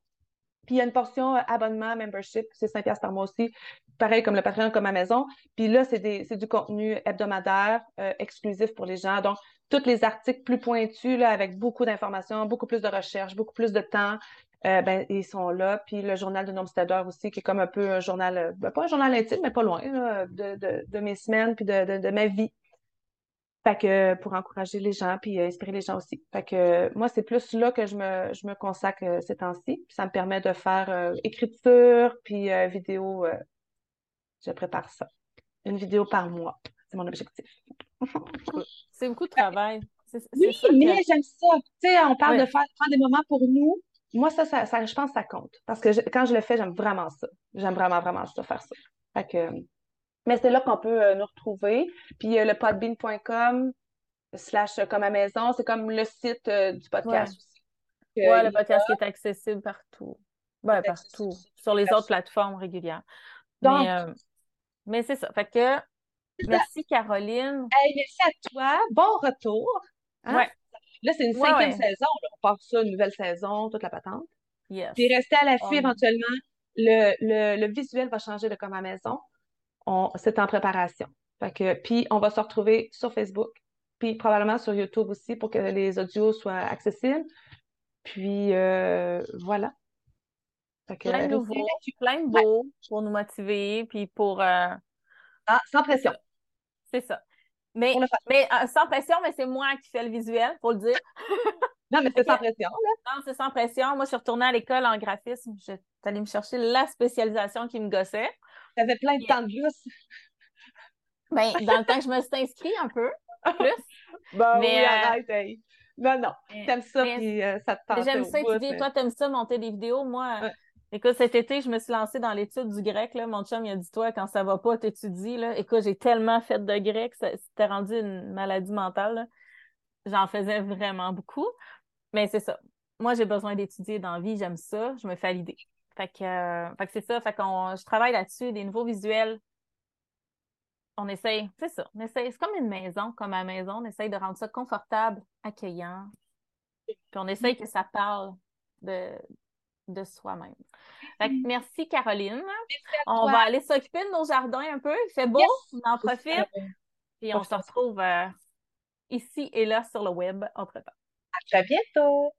Puis il y a une portion euh, abonnement, membership, c'est 5 par mois aussi, pareil comme le Patreon, comme ma maison. Puis là, c'est du contenu hebdomadaire euh, exclusif pour les gens. Donc, tous les articles plus pointus, avec beaucoup d'informations, beaucoup plus de recherche, beaucoup plus de temps, euh, ben, ils sont là. Puis le journal de Nomsteader aussi, qui est comme un peu un journal, ben, pas un journal intime, mais pas loin, de, mes semaines puis de, ma vie. Fait que pour encourager les gens puis euh, inspirer les gens aussi. Fait que moi, c'est plus là que je me, je me consacre euh, ces temps-ci. ça me permet de faire euh, écriture puis vidéo. je prépare ça. Une vidéo par mois. C'est mon objectif. c'est beaucoup de travail. oui, mais j'aime ça. Tu sais, on parle de faire prendre des moments pour nous. Moi, ça, ça, je pense que ça compte. Parce que quand je le fais, j'aime vraiment ça. J'aime vraiment, vraiment ça, faire ça. Fait que mais c'est là qu'on peut euh, nous retrouver. Puis euh, le podbean.com slash euh, comme à maison, c'est comme le site du podcast aussi. Oui, le podcast est accessible partout. Ben, partout. Sur les autres plateformes régulières. Donc, mais, c'est ça. Fait que merci Caroline. merci à toi. Bon retour. Hein? Là, c'est une cinquième saison. On part ça, une nouvelle saison, toute la patente. Yes. Puis rester à l'affût éventuellement. Le, le, le, visuel va changer de comme à maison c'est en préparation. que, puis on va se retrouver sur Facebook, puis probablement sur YouTube aussi pour que les audios soient accessibles. Puis euh, voilà. plein de nouveaux, plein de beaux pour nous motiver, puis pour. Euh, ah, sans pression. C'est ça. Mais, mais euh, sans pression, mais c'est moi qui fais le visuel, pour le dire. non, mais c'est sans pression. Là. Non, c'est sans pression. Moi, je suis retournée à l'école en graphisme. Je suis allée me chercher la spécialisation qui me gossait. T'avais plein de temps de plus. Ben, dans le temps que je me suis inscrite un peu, plus. Bon, mais, oui, euh, arrête, Non, non, t'aimes ça, puis euh, ça te tente. J'aime ça étudier. Toi, t'aimes ça, monter des vidéos. Moi, écoute, cet été, je me suis lancée dans l'étude du grec. Là. Mon chum, il a dit, toi, quand ça va pas, t'étudies. Là. Écoute, j'ai tellement fait de grec, c'était rendu une maladie mentale. J'en faisais vraiment beaucoup. Mais c'est ça. Moi, j'ai besoin d'étudier dans la vie, j'aime ça, je me fais l'idée. Fait que, euh, fait que c'est ça. Fait qu'on, je travaille là-dessus, des nouveaux visuels. On essaye, c'est ça. On essaye, c'est comme une maison, comme à maison. On essaye de rendre ça confortable, accueillant. Puis on essaye que ça parle de, de soi-même. Fait que merci, Caroline. on va aller s'occuper de nos jardins un peu. Il fait beau, on en profite. Et on se retrouve euh, ici et là sur le web entre-temps. À très bientôt!